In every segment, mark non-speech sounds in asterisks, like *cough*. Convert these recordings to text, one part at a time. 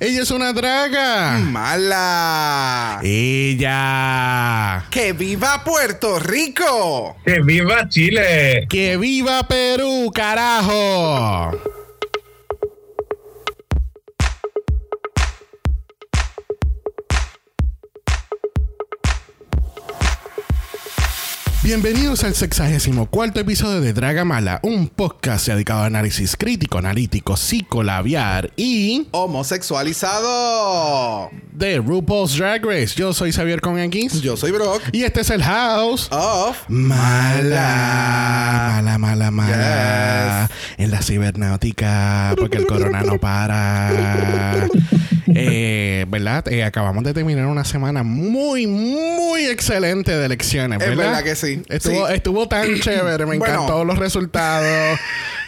Ella es una draga. Mala. Ella. ¡Que viva Puerto Rico! ¡Que viva Chile! ¡Que viva Perú, carajo! Bienvenidos al sexagésimo cuarto episodio de Draga Mala, un podcast dedicado a análisis crítico, analítico, psicolabiar y Homosexualizado. de RuPaul's Drag Race. Yo soy Xavier con X Yo soy Brock. y este es el House. Of. Mala, mala, mala, mala. En la cibernáutica, porque el corona no para. *laughs* Eh, ¿Verdad? Eh, acabamos de terminar una semana muy, muy excelente de elecciones, Es ¿verdad? verdad que sí. Estuvo, Sí. estuvo tan *clears throat* chévere, me Bueno. encantó los resultados.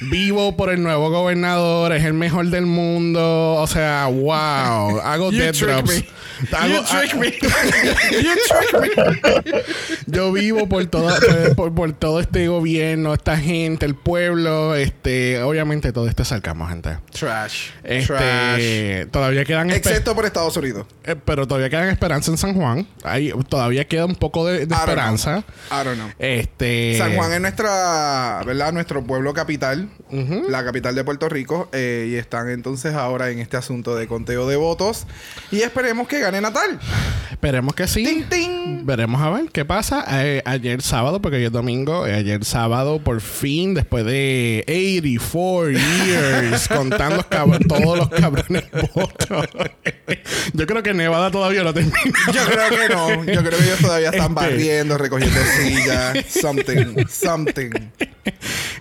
Vivo por el nuevo gobernador, es el mejor del mundo. O sea, wow. Hago dead drops. Hago- You trick me. *laughs* you trick me. *laughs* Yo vivo por todo, por, por- todo este gobierno, esta gente, el pueblo, este, obviamente todo este sarcasmo, gente. Trash. Este, Trash. todavía quedan Excepto por Estados Unidos. eh, pero todavía quedan esperanza en San Juan. Hay, todavía queda un poco de, de I don't esperanza. I don't know. Este San Juan es nuestra, ¿verdad? Nuestro pueblo capital, la capital de Puerto Rico, eh, y están entonces ahora en este asunto de conteo de votos. Y esperemos que gane Natal. Esperemos que sí. Ting, ting. Veremos a ver qué pasa. Eh, ayer sábado, porque hoy es domingo, eh, ayer sábado, por fin, después de 84 years, *laughs* contando todos los cabrones votos. *laughs* Yo creo que Nevada todavía no termina. Yo creo que no. Yo creo que ellos todavía están Este. barriendo, recogiendo sillas. *laughs* Something. Something.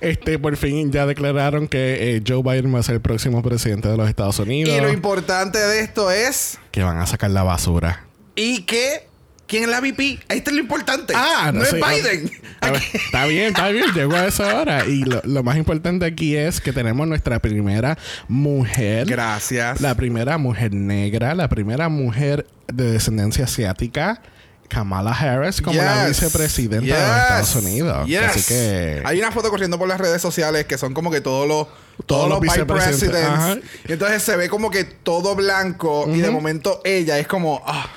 Este, por fin ya declararon que eh, Joe Biden va a ser el próximo presidente de los Estados Unidos. Y lo importante de esto es. que van a sacar la basura. Y que. ¿Quién es la VP? Ahí está lo importante. Ah, no, no es sé. Biden. Está, está bien, está bien, llegó a esa hora. Y lo, lo más importante aquí es que tenemos nuestra primera mujer. Gracias. La primera mujer negra, la primera mujer de descendencia asiática, Kamala Harris, como la Yes. vicepresidenta de. Estados Unidos. Yes. Así que. Hay una foto corriendo por las redes sociales que son como que todos los Todos todos, los vice presidents. Y entonces se ve como que todo blanco y de momento ella es como ah,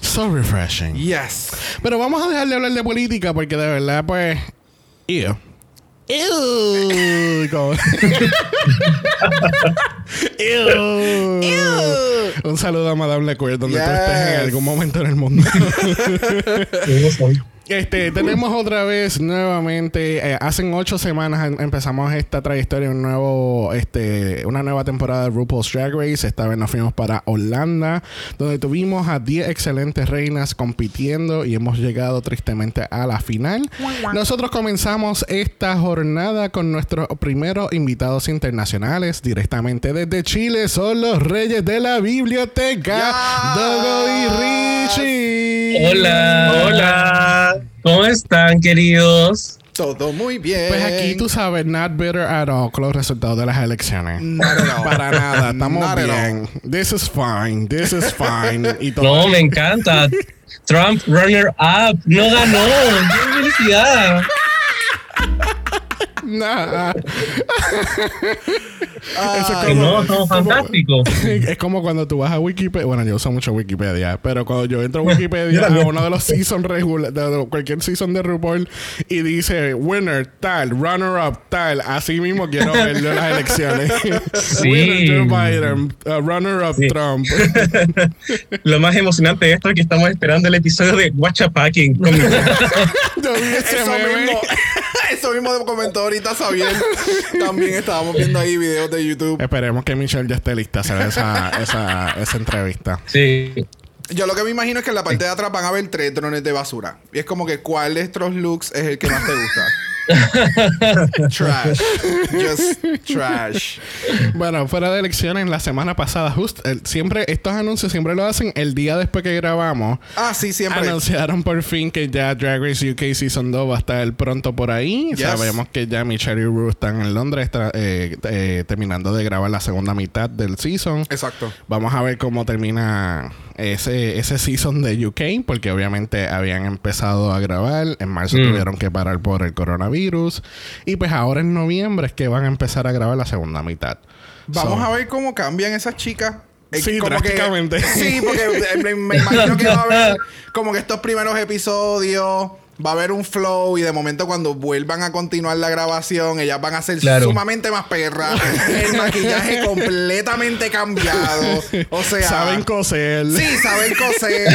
So refreshing. yes. Pero vamos a dejar de hablar de política porque de verdad, pues. Ew. Ew. Como- *laughs* Ew. Un saludo a Madame Lecoeur donde tú estés en Yes. algún momento en el mundo. *laughs* Este, tenemos otra vez nuevamente, eh, hace ocho semanas em- empezamos esta trayectoria, un nuevo, este, una nueva temporada de RuPaul's Drag Race. Esta vez nos fuimos para Holanda, donde tuvimos a 10 excelentes reinas compitiendo y hemos llegado tristemente a la final. Nosotros comenzamos esta jornada con nuestros primeros invitados internacionales directamente desde Chile. Son los reyes de la biblioteca, Yes. Dogo y Richie. Hola, hola. ¿Cómo están, queridos? Todo muy bien. Pues aquí tú sabes, not bitter at all con los resultados de las elecciones. Not at all. Para nada, estamos Not bien. This is fine, this is fine. Y todo. No, me encanta. Trump runner up. No ganó. *laughs* ¡Qué felicidad! Nah. *laughs* Eso es como- no, todo fantástico. *laughs* Es como cuando tú vas a Wikipedia. Bueno, yo uso mucho Wikipedia, pero cuando yo entro a Wikipedia a uno de los season regular, de de cualquier season de RuPaul y dice winner tal, runner up tal, así mismo quiero *laughs* verlo en las elecciones. Sí. winner Joe Biden, uh, runner up Sí. Trump. Lo más emocionante de esto es que estamos esperando el episodio de Watcha Packing. con mi- Yo vi ese Eso meme. mismo, eso mismo comentó ahorita Xavier. *laughs* También estábamos viendo ahí videos de YouTube. Esperemos que Michelle ya esté lista a hacer esa, esa, esa entrevista. Sí. Yo lo que me imagino es que en la parte de atrás van a ver tres drones de basura. Y es como que cuál de estos looks es el que más te gusta. *laughs* trash. Just trash. Bueno, fuera de elecciones, la semana pasada, justo, siempre, estos anuncios siempre lo hacen el día después que grabamos. Ah, sí, siempre. Anunciaron por fin que ya Drag Race UK Season 2 va a estar pronto por ahí. Yes. Sabemos que ya Michelle y Ruth están en Londres está, eh, eh, terminando de grabar la segunda mitad del season. Exacto. Vamos a ver cómo termina ese, ese season de UK, porque obviamente habían empezado a grabar. En marzo Mm. tuvieron que parar por el coronavirus. Y pues ahora en noviembre es que van a empezar a grabar la segunda mitad. Vamos So, a ver cómo cambian esas chicas eh, Sí, como que- sí, porque eh, me, me *laughs* imagino que va a haber como que estos primeros episodios va a haber un flow y de momento cuando vuelvan a continuar la grabación ellas van a ser Claro. sumamente más perras *laughs* el maquillaje completamente cambiado o sea Saben coser. Sí, saben coser.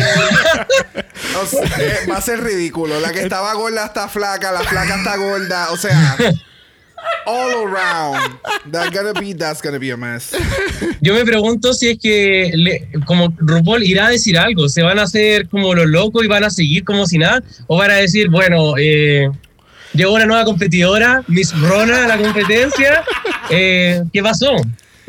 O sea, va a ser ridículo. La que estaba gorda está flaca, la flaca está gorda. O sea, all around. That's gonna be, that's gonna be a mess. Yo me pregunto si es que, le- como RuPaul irá a decir algo, ¿se van a hacer como los locos y van a seguir como si nada? ¿O van a decir, bueno, eh, llegó una nueva competidora, Miss Rona a la competencia, eh, ¿qué pasó?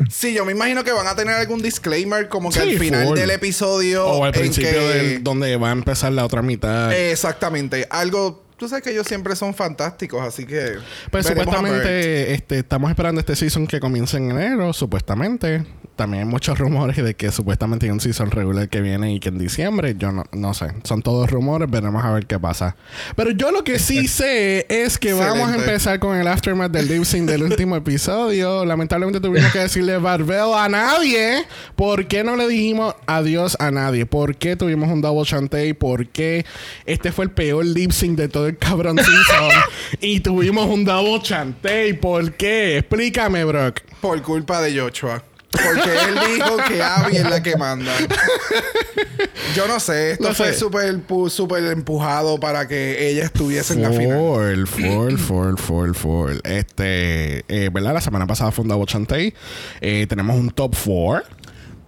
Sí, yo me imagino que van a tener algún disclaimer como que Sí, al final full. del episodio. O al principio que- del- donde va a empezar la otra mitad. Exactamente. Algo. Tú sabes que ellos siempre son fantásticos, así que. Pues supuestamente este, estamos esperando este season que comience en enero, supuestamente. También hay muchos rumores de que supuestamente hay un season regular que viene y que en diciembre. Yo no, no sé. Son todos rumores, veremos a ver qué pasa. Pero yo lo que sí sé es que vamos a empezar con el aftermath del lip sync del último episodio. Lamentablemente tuvimos que decirle barbell a nadie. ¿Por qué no le dijimos adiós a nadie? ¿Por qué tuvimos un double chantey? ¿Por qué este fue el peor lip sync de todo el cabrón season? *laughs* y tuvimos un double chantey. ¿Por qué? Explícame, Brock. Por culpa de Joshua. Porque él dijo que Abby es la que manda. *laughs* Yo no sé, esto No fue súper súper empujado para que ella estuviese en la final. Full, full, full, full. Este, eh, ¿verdad? La semana pasada fue un double chantey. Eh, tenemos un top 4.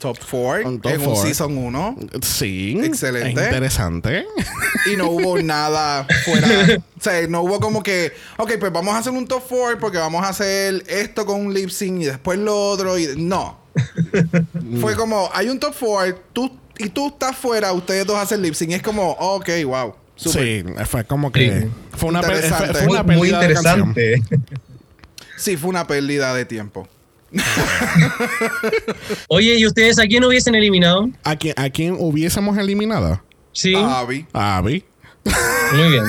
Top 4 Un top en un four. season 1. Sí. Excelente. Es interesante. Y no hubo *laughs* nada fuera. O sea, no hubo como que, ok, pues vamos a hacer un top 4 porque vamos a hacer esto con un lip sync y después lo otro. Y no. *laughs* Fue como, hay un top 4 tú, y tú estás fuera, ustedes dos hacen lip sync. Y es como, ok, wow. Super. Sí, fue como que. Sí. Fue una, fue, fue una Muy, muy pérdida de canción. interesante. Sí, fue una pérdida de tiempo. *laughs* Oye, ¿y ustedes a quién hubiesen eliminado? ¿A quién, ¿A quién hubiésemos eliminado? Sí, A Abby. A Abby. muy bien.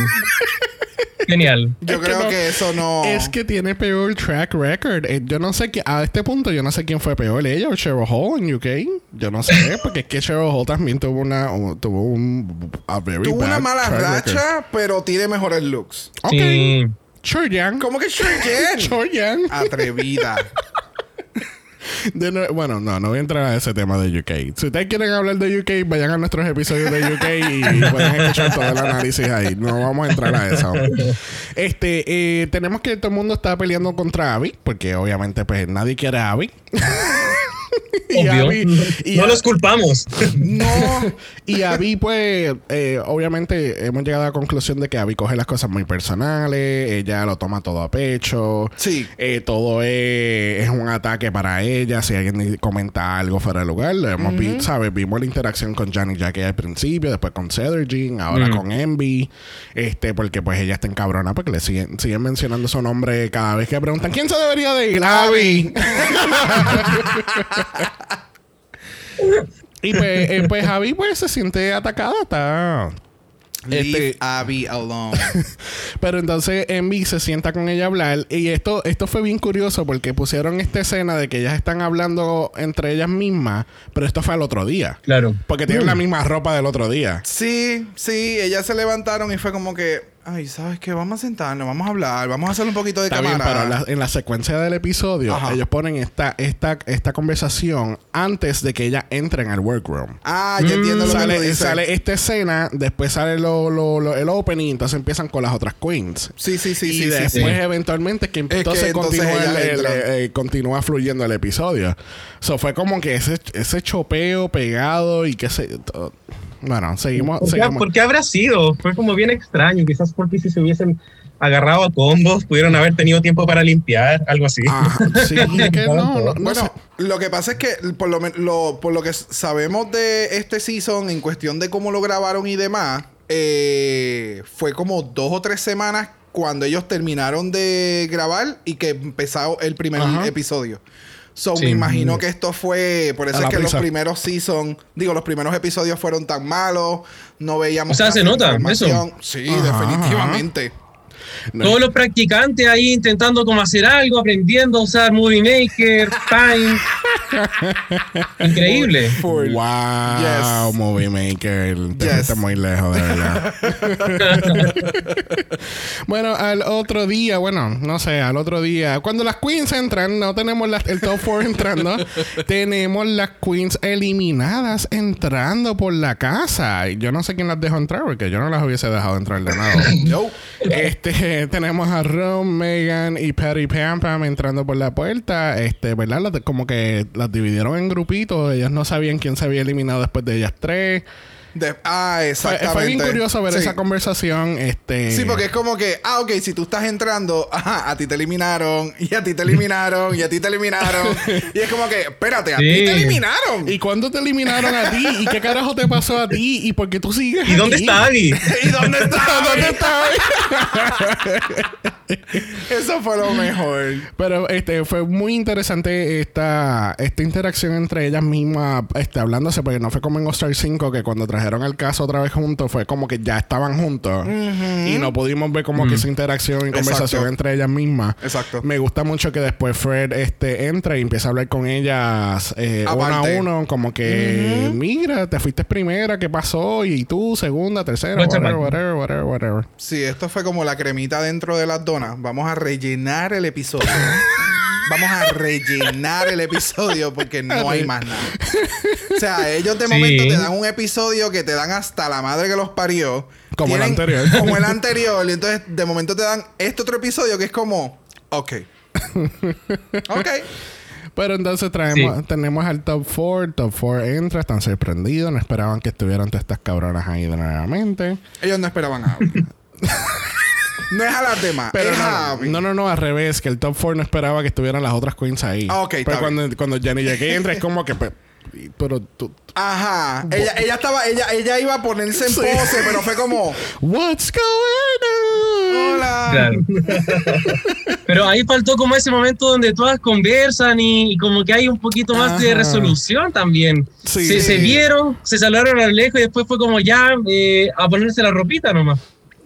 Genial. Yo Es que creo no- que eso no. Es que tiene peor track record. Eh, yo no sé qué, a este punto yo no sé quién fue peor, ella o Cheryl Hall en UK. Yo no sé, *laughs* porque es que Cheryl Hall también tuvo una un- tuvo un a very Tuvo una mala track record. racha, pero tiene mejores looks. Ok. Sí. Sure, Yang. ¿Cómo que Sure *laughs* Sure, Yang. Atrevida. Bueno, no, no voy a entrar a ese tema de UK. Si ustedes quieren hablar de UK, vayan a nuestros episodios de UK y pueden escuchar todo el análisis ahí. No vamos a entrar a eso. Este, eh, tenemos que todo el mundo está peleando contra Abby, porque obviamente pues nadie quiere a Abby. *laughs* *laughs* Y. Abby- y no a- los culpamos. *laughs* no. *laughs* Y Abby, pues, eh, obviamente hemos llegado a la conclusión de que Abby coge las cosas muy personales, ella lo toma todo a pecho. Sí. Eh, todo es, es un ataque para ella. Si alguien comenta algo fuera de lugar, lo hemos vi- ¿sabes? Vimos la interacción con Johnny Jackie al principio, después con Jean, ahora Mm. con Envy. Este, porque pues ella está encabrona porque le siguen, siguen mencionando su nombre cada vez que preguntan ¿Quién se debería de ir? Abby. Y pues, eh, pues Abby pues se siente atacada, está. Leave Este- Abby alone. *laughs* Pero entonces Envy se sienta con ella a hablar. Y esto, esto fue bien curioso porque pusieron esta escena de que ellas están hablando entre ellas mismas. Pero esto fue al otro día. Claro. Porque tienen la misma ropa del otro día. Sí, sí, ellas se levantaron y fue como que, ay, ¿sabes qué? Vamos a sentarnos, vamos a hablar, vamos a hacer un poquito de Está bien, cámara. pero la- en la secuencia del episodio, Ajá. ellos ponen esta, esta, esta conversación antes de que ellas entren al workroom. Ah, ya entiendo lo que tú Sale, sale esta escena, después sale lo, lo- lo- el opening, entonces empiezan con las otras queens. Sí, sí, sí, y sí, después sí. eventualmente que que entonces, entonces continúa, el- el- eh, continúa fluyendo el episodio. So fue como que ese, ese chopeo pegado y que se... to- Bueno, seguimos... ¿Por qué, seguimos. por qué habrá sido? Fue como bien extraño. Quizás porque si se hubiesen agarrado a combos, pudieron haber tenido tiempo para limpiar, algo así. Ajá, sí, es *laughs* que no, no, no Bueno, sé. lo que pasa es que por lo, lo- por lo que sabemos de este season en cuestión de cómo lo grabaron y demás, eh, fue como dos o tres semanas cuando ellos terminaron de grabar y que empezó el primer Ajá. episodio. So, Sí. me imagino que esto fue... Por eso A es que prisa. los primeros season... Digo, los primeros episodios fueron tan malos. No veíamos... O sea, se nota, información. Sí, Ajá, definitivamente. No. Todos los practicantes ahí intentando como hacer algo, aprendiendo a usar Movie Maker, Time. *laughs* Increíble. Full. Wow, Yes. Movie Maker. Yes. fuiste muy lejos, de verdad. *laughs* bueno, al otro día, bueno, no sé, al otro día, cuando las queens entran, no tenemos las- el top 4 entrando, *laughs* tenemos las queens eliminadas entrando por la casa. Y Yo no sé quién las dejó entrar, porque yo no las hubiese dejado entrar de nada. No. Este, tenemos a Ron, Megan y Patty Pam Pam entrando por la puerta. Este, ¿verdad? Como que las dividieron en grupitos. Ellas no sabían quién se había eliminado después de ellas tres. De- ah, exactamente. fue bien curioso ver Sí. esa conversación. Este, Sí, porque es como que, ah, ok, si tú estás entrando, ajá, a ti te eliminaron, y a ti te eliminaron, y a ti te eliminaron. *laughs* y es como que, espérate, a ti te eliminaron. ¿Y cuándo te eliminaron a ti? ¿Y qué carajo te pasó a ti? ¿Y por qué tú sigues ¿Y dónde está Abby? *laughs* ¿Y dónde *laughs* está? ¿Dónde está? *laughs* Eso fue lo mejor. Pero este fue muy interesante esta, esta interacción entre ellas mismas, este, hablándose, porque no fue como en All-Star 5, que cuando trajeron el caso otra vez juntos, fue como que ya estaban juntos. Y no pudimos ver como que esa interacción y conversación Exacto. entre ellas mismas. Exacto. Me gusta mucho que después Fred este, entra y empieza a hablar con ellas eh, uno a uno, como que, mira, te fuiste primera, ¿qué pasó? Y tú, segunda, tercera, whatever, whatever, whatever, whatever. Sí, esto fue como la cremita dentro de las donas. Vamos a rellenar el episodio. *laughs* Vamos a rellenar el episodio porque no hay más nada. O sea, ellos de Sí. momento te dan un episodio que te dan hasta la madre que los parió. Como el anterior. Como el anterior. Y entonces de momento te dan este otro episodio que es como, ok. *laughs* Ok. Pero entonces traemos, Sí. tenemos al top 4. Top 4 entra, están sorprendidos, no esperaban que estuvieran todas estas cabronas ahí de nuevamente. Ellos no esperaban a Abby. *laughs* no es a las demás, Pero es a no, Abby. no, no, no, al revés, que el top 4 no esperaba que estuvieran las otras queens ahí. Ah, ok, Pero está cuando, cuando Jenny Jackie entra es como que, pe- pero tú, Ajá. Ella, ella estaba, ella, ella iba a ponerse en Sí. pose, pero fue como, what's going on? hola. Claro. *laughs* Pero ahí faltó como ese momento donde todas conversan y, y como que hay un poquito más de resolución también. Sí. se, se vieron, se saludaron a lo lejos y después fue como ya eh, a ponerse la ropita nomás.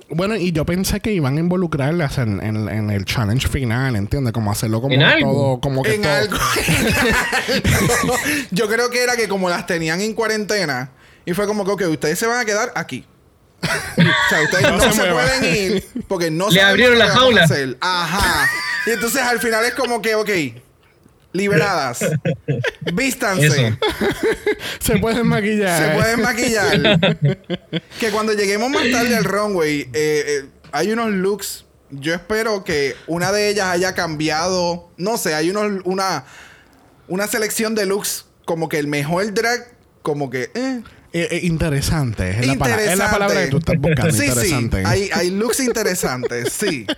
Bueno, y yo pensé que iban a involucrarlas en, en- en el challenge final, ¿entiendes? Como hacerlo como En algo. todo, como que En todo. algo, *laughs* en algo. Yo creo que era que como las tenían en cuarentena y fue como que, ok, ustedes se van a quedar aquí. o sea, ustedes *laughs* no, No se se, pueden ir porque no Le sabemos abrieron la jaula. hacer. Ajá. Y entonces al final es como que, ok, liberadas. *laughs* Vístanse. *laughs* Se pueden maquillar. Se pueden maquillar. *laughs* que cuando lleguemos más tarde al runway, eh, eh, hay unos looks. Yo espero que una de ellas haya cambiado. No sé, hay unos, una, una selección de looks. Como que el mejor drag, como que. eh, Eh, eh, interesante. Es la, pala- es la palabra que tú estás buscando. Sí, sí. interesante. Hay, hay looks interesantes, sí. *laughs*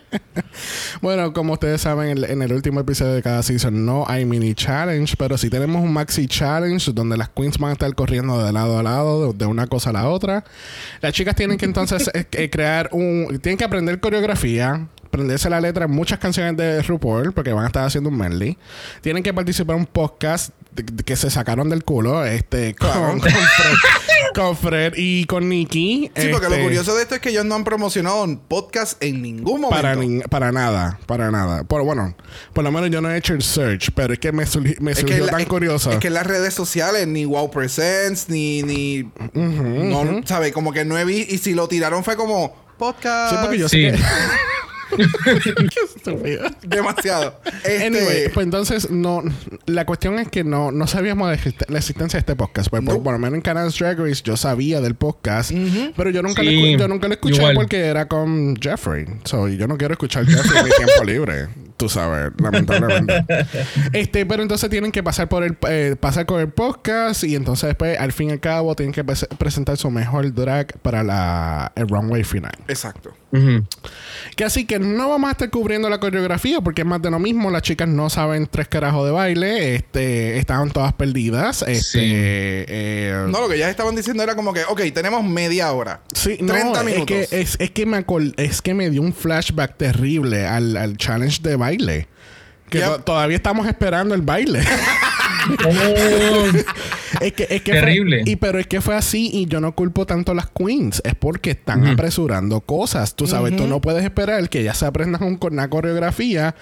Bueno, como ustedes saben, en el, en el último episodio de cada season no hay mini challenge, pero sí tenemos un maxi challenge donde las queens van a estar corriendo de lado a lado, de, de una cosa a la otra. Las chicas tienen que entonces *laughs* eh, crear un... Tienen que aprender coreografía, aprenderse la letra en muchas canciones de RuPaul, porque van a estar haciendo un medley. Tienen que participar en un podcast que se sacaron del culo, este, con, con Fred, con Fred y con Nikki. Sí, porque lo Este, curioso de esto es que ellos no han promocionado un podcast en ningún momento. Para, ni- para nada, para nada. Por, bueno, por lo menos yo no he hecho el search, pero es que me, me Es surgió que, la- tan es- curioso. es que en las redes sociales, ni Wow Presents, ni. ni no, ¿sabes? Como que no he visto. Y si lo tiraron fue como podcast. sí, porque yo Sí. sé que... *laughs* *laughs* Qué estúpido. Demasiado. Este, Anyway, pues entonces no la cuestión es que no, no sabíamos de la existencia de este podcast. Pues, por, Nope. por lo menos en Canals Drag Race yo sabía del podcast, pero yo nunca, Sí, lo, yo nunca lo escuché igual. porque era con Jeffrey. So, yo no quiero escuchar Jeffrey en mi tiempo libre. Tú sabes, lamentablemente. *laughs* este, pero entonces tienen que pasar por el eh, pasar con el podcast y entonces después, al fin y al cabo, tienen que pres- presentar su mejor drag para la, el runway final. Exacto. Que así que no vamos a estar cubriendo la coreografía porque es más de lo mismo. Las chicas no saben tres carajos de baile. Este, estaban todas perdidas. Este, Sí. eh, No, lo que ya estaban diciendo era como que, ok, tenemos media hora. Sí, no, 30 es minutos. que, es, es que me es que me dio un flashback terrible al, al challenge de baile. Que Yep. to- todavía estamos esperando el baile. *laughs* Oh, *laughs* es que, es que Terrible. Fue, y pero es que fue así y yo no culpo tanto a las queens. Es porque están apresurando cosas. Tú sabes, tú no puedes esperar que ellas se aprendan un- una coreografía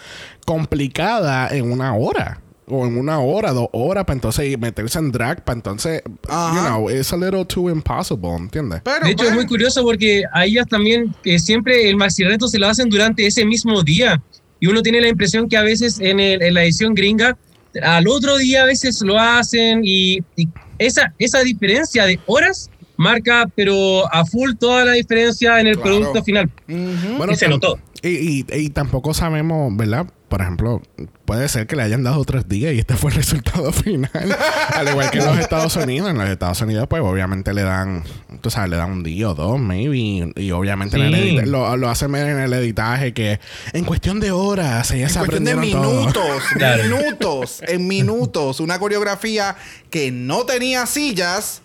complicada en una hora. o en una hora, dos horas, para entonces meterse en drag, para entonces, Ajá. you know, it's a little too impossible, ¿entiendes? Pero, De hecho, es muy curioso porque a ellas también que siempre el reto se lo hacen durante ese mismo día. Y uno tiene la impresión que a veces en, el- en la edición gringa, al otro día a veces lo hacen y, y esa, esa diferencia de horas marca, pero a full toda la diferencia en el Claro. producto final. ujú. Y se notó. Y, y- y tampoco sabemos, ¿verdad? Por ejemplo, puede ser que le hayan dado tres días y este fue el resultado *laughs* final. Al igual que en los Estados Unidos. En los Estados Unidos, pues obviamente le dan, tú sabes, le dan un día o dos, maybe. Y obviamente en el lo, lo hacen ver en el editaje que en cuestión de horas ellas se En cuestión de todo. minutos, minutos, en minutos, una coreografía que no tenía sillas,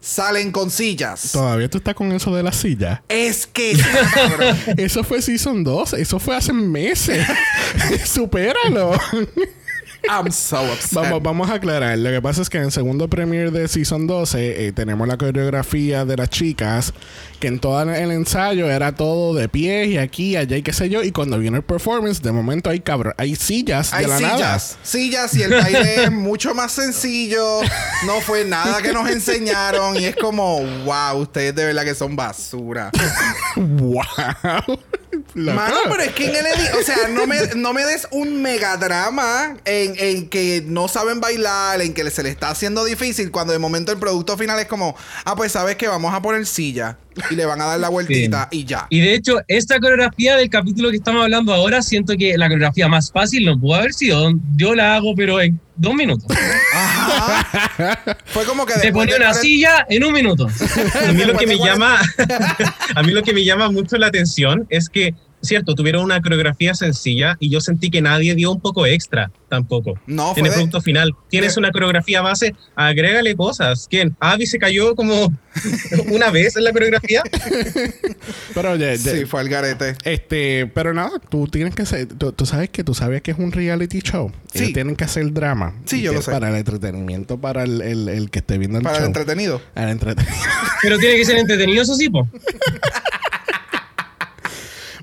salen con sillas. Todavía tú estás con eso de la silla. Es que, *laughs* Eso fue Season 2. Eso fue hace meses. *laughs* Supéralo. I'm so upset. Vamos, vamos a aclarar. Lo que pasa es que en el segundo premiere de Season 12 eh, tenemos la coreografía de las chicas, que en todo el ensayo era todo de pie y aquí, allá y qué sé yo. Y cuando viene el performance, de momento hay cabrón, hay sillas Hay de la sillas, sillas y el baile es mucho más sencillo. No fue nada que nos enseñaron y es como, wow, ustedes de verdad que son basura. nada. *laughs* ¡Wow! Mano, pero es que en el o sea, no me, no me des un megadrama en, en que no saben bailar, en que se le está haciendo difícil, cuando de momento el producto final es como, ah, pues sabes que vamos a poner silla y le van a dar la vueltita y ya. Y de hecho, esta coreografía del capítulo que estamos hablando ahora, siento que la coreografía más fácil no pudo haber sido. Yo la hago, pero en dos minutos. Ajá. Fue como que Te ponía una silla en un minuto. A mí lo que me llama, *laughs* a mí lo que me llama mucho la atención es que, cierto, tuvieron una coreografía sencilla y yo sentí que nadie dio un poco extra tampoco. No, en fue el de- producto final. Tienes de- una coreografía base, agrégale cosas. ¿Quién? Avi se cayó como *laughs* una vez en la coreografía. *laughs* Pero oye, de- Sí, fue al garete. Este, pero nada, tú tienes que ser, tú, tú sabes que tú sabes que es un reality show. Sí. Ellos tienen que hacer drama. Sí, yo lo sé. Para el entretenimiento, para el, el- el que esté viendo el Para el show. entretenido. Al entretenimiento. Pero tiene que ser entretenido, eso sí, po. *laughs*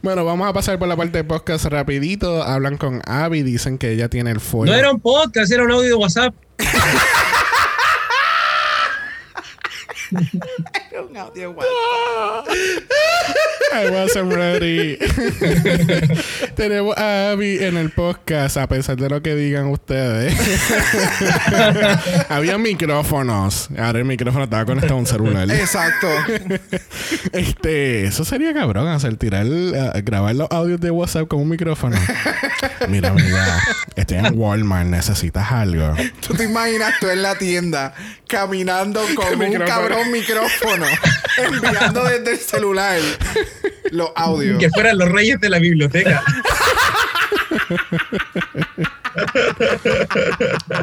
bueno, vamos a pasar por la parte de podcast rapidito. Hablan con Abby, dicen que ella tiene el fuego. No era un podcast, era un audio de WhatsApp. *laughs* *laughs* I wasn't ready. Tenemos a Abby en el podcast, a pesar de lo que digan ustedes. *laughs* Había micrófonos. Ahora el micrófono estaba conectado a un celular. Exacto. *laughs* Este, eso sería cabrón, hacer tirar, grabar los audios de WhatsApp con un micrófono. *laughs* Mira, mira, estoy en Walmart, necesitas algo. Tú te imaginas tú en la tienda caminando con un micrófono. cabrón micrófono enviando desde el celular los audios. Que fueran los reyes de la biblioteca.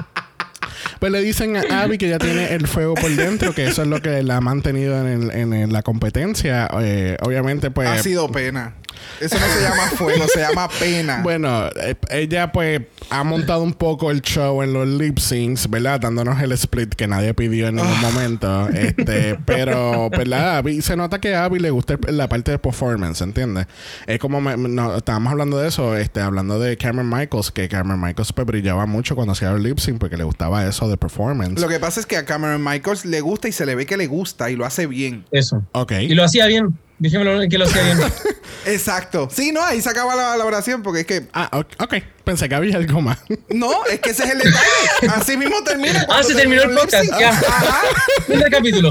*laughs* Pues le dicen a Abby que ya tiene el fuego por dentro, que eso es lo que la ha mantenido en, el- en el- la competencia. Eh, obviamente, pues. Ha sido pena. Eso no se llama fuego, se llama pena. Bueno, eh, ella pues ha montado un poco el show en los lip syncs, ¿verdad? Dándonos el split que nadie pidió en ningún momento. Este, pero, ¿verdad? Abby- se nota que a Abby le gusta la parte de performance, ¿entiendes? Es como me- no, estábamos hablando de eso, este, hablando de Cameron Michaels, que Cameron Michaels pues, brillaba mucho cuando hacía el lip sync porque le gustaba eso de performance. Lo que pasa es que a Cameron Michaels le gusta y se le ve que le gusta y lo hace bien. Eso. Ok. Y lo hacía bien. Dejémoslo que lo hacía bien. *laughs* Exacto. Sí, no, ahí se acaba la, la oración porque es que. Ah, ok. Pensé que había algo más. No, es que ese es el detalle. Así mismo termina. Ah, se terminó el podcast. Ya. Ajá. Del capítulo.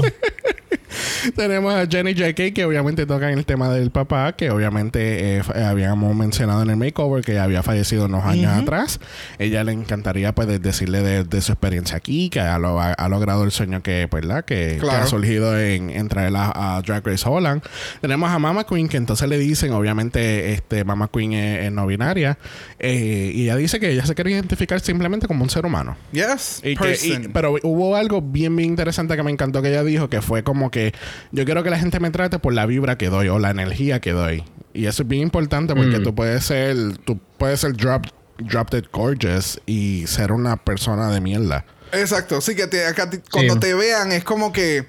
Tenemos a Jenny J.K. que obviamente toca en el tema del papá, que obviamente eh, eh, habíamos mencionado en el makeover que había fallecido unos años atrás. Ella le encantaría pues de- decirle de, de su experiencia aquí, que ha, lo- ha- ha logrado el sueño que, ¿verdad? que, que ha surgido en, en traer a, a Drag Race Holland. Tenemos a Mama Queen, que entonces le dicen, obviamente, este Mama Queen es, es no binaria, eh, y ella dice que ella se quiere identificar simplemente como un ser humano. Yes. Y que- y- person. pero hubo algo bien, bien interesante que me encantó que ella dijo, que fue como que yo quiero que la gente me trate por la vibra que doy o la energía que doy. Y eso es bien importante porque Mm. tú puedes ser, tú puedes ser drop, drop dead gorgeous y ser una persona de mierda. Exacto. Sí, que te- acá te- cuando Sí. te vean es como que.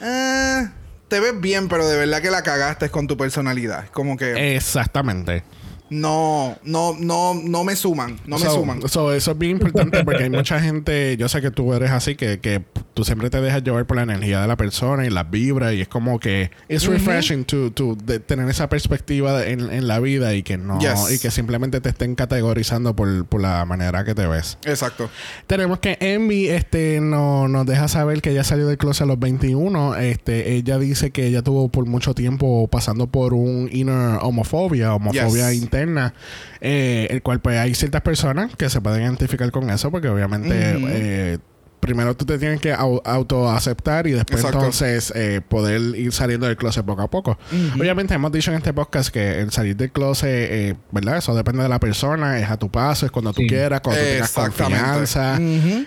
eh, te ves bien, pero de verdad que la cagaste con tu personalidad. Como que. Exactamente. No, no, no, no me suman, no me suman. so, eso es bien importante porque hay mucha gente, yo sé que tú eres así, que, que tú siempre te dejas llevar por la energía de la persona y las vibras y es como que es refreshing to, to de- tener esa perspectiva de- en, en la vida y que no, Yes. y que simplemente te estén categorizando por, por la manera que te ves. Exacto. Tenemos que Envy este, no, nos deja saber que ella salió del closet a los 21. Este, ella dice que ella tuvo por mucho tiempo pasando por un inner homofobia, homofobia Yes. interna, eh, el cual pues hay ciertas personas que se pueden identificar con eso porque obviamente... Eh, Primero tú te tienes que au- autoaceptar y después Exacto. entonces eh, poder ir saliendo del closet poco a poco. Obviamente hemos dicho en este podcast que el salir del closet, eh, ¿verdad? Eso depende de la persona, es a tu paso, es cuando tú Sí. quieras, cuando tú tengas confianza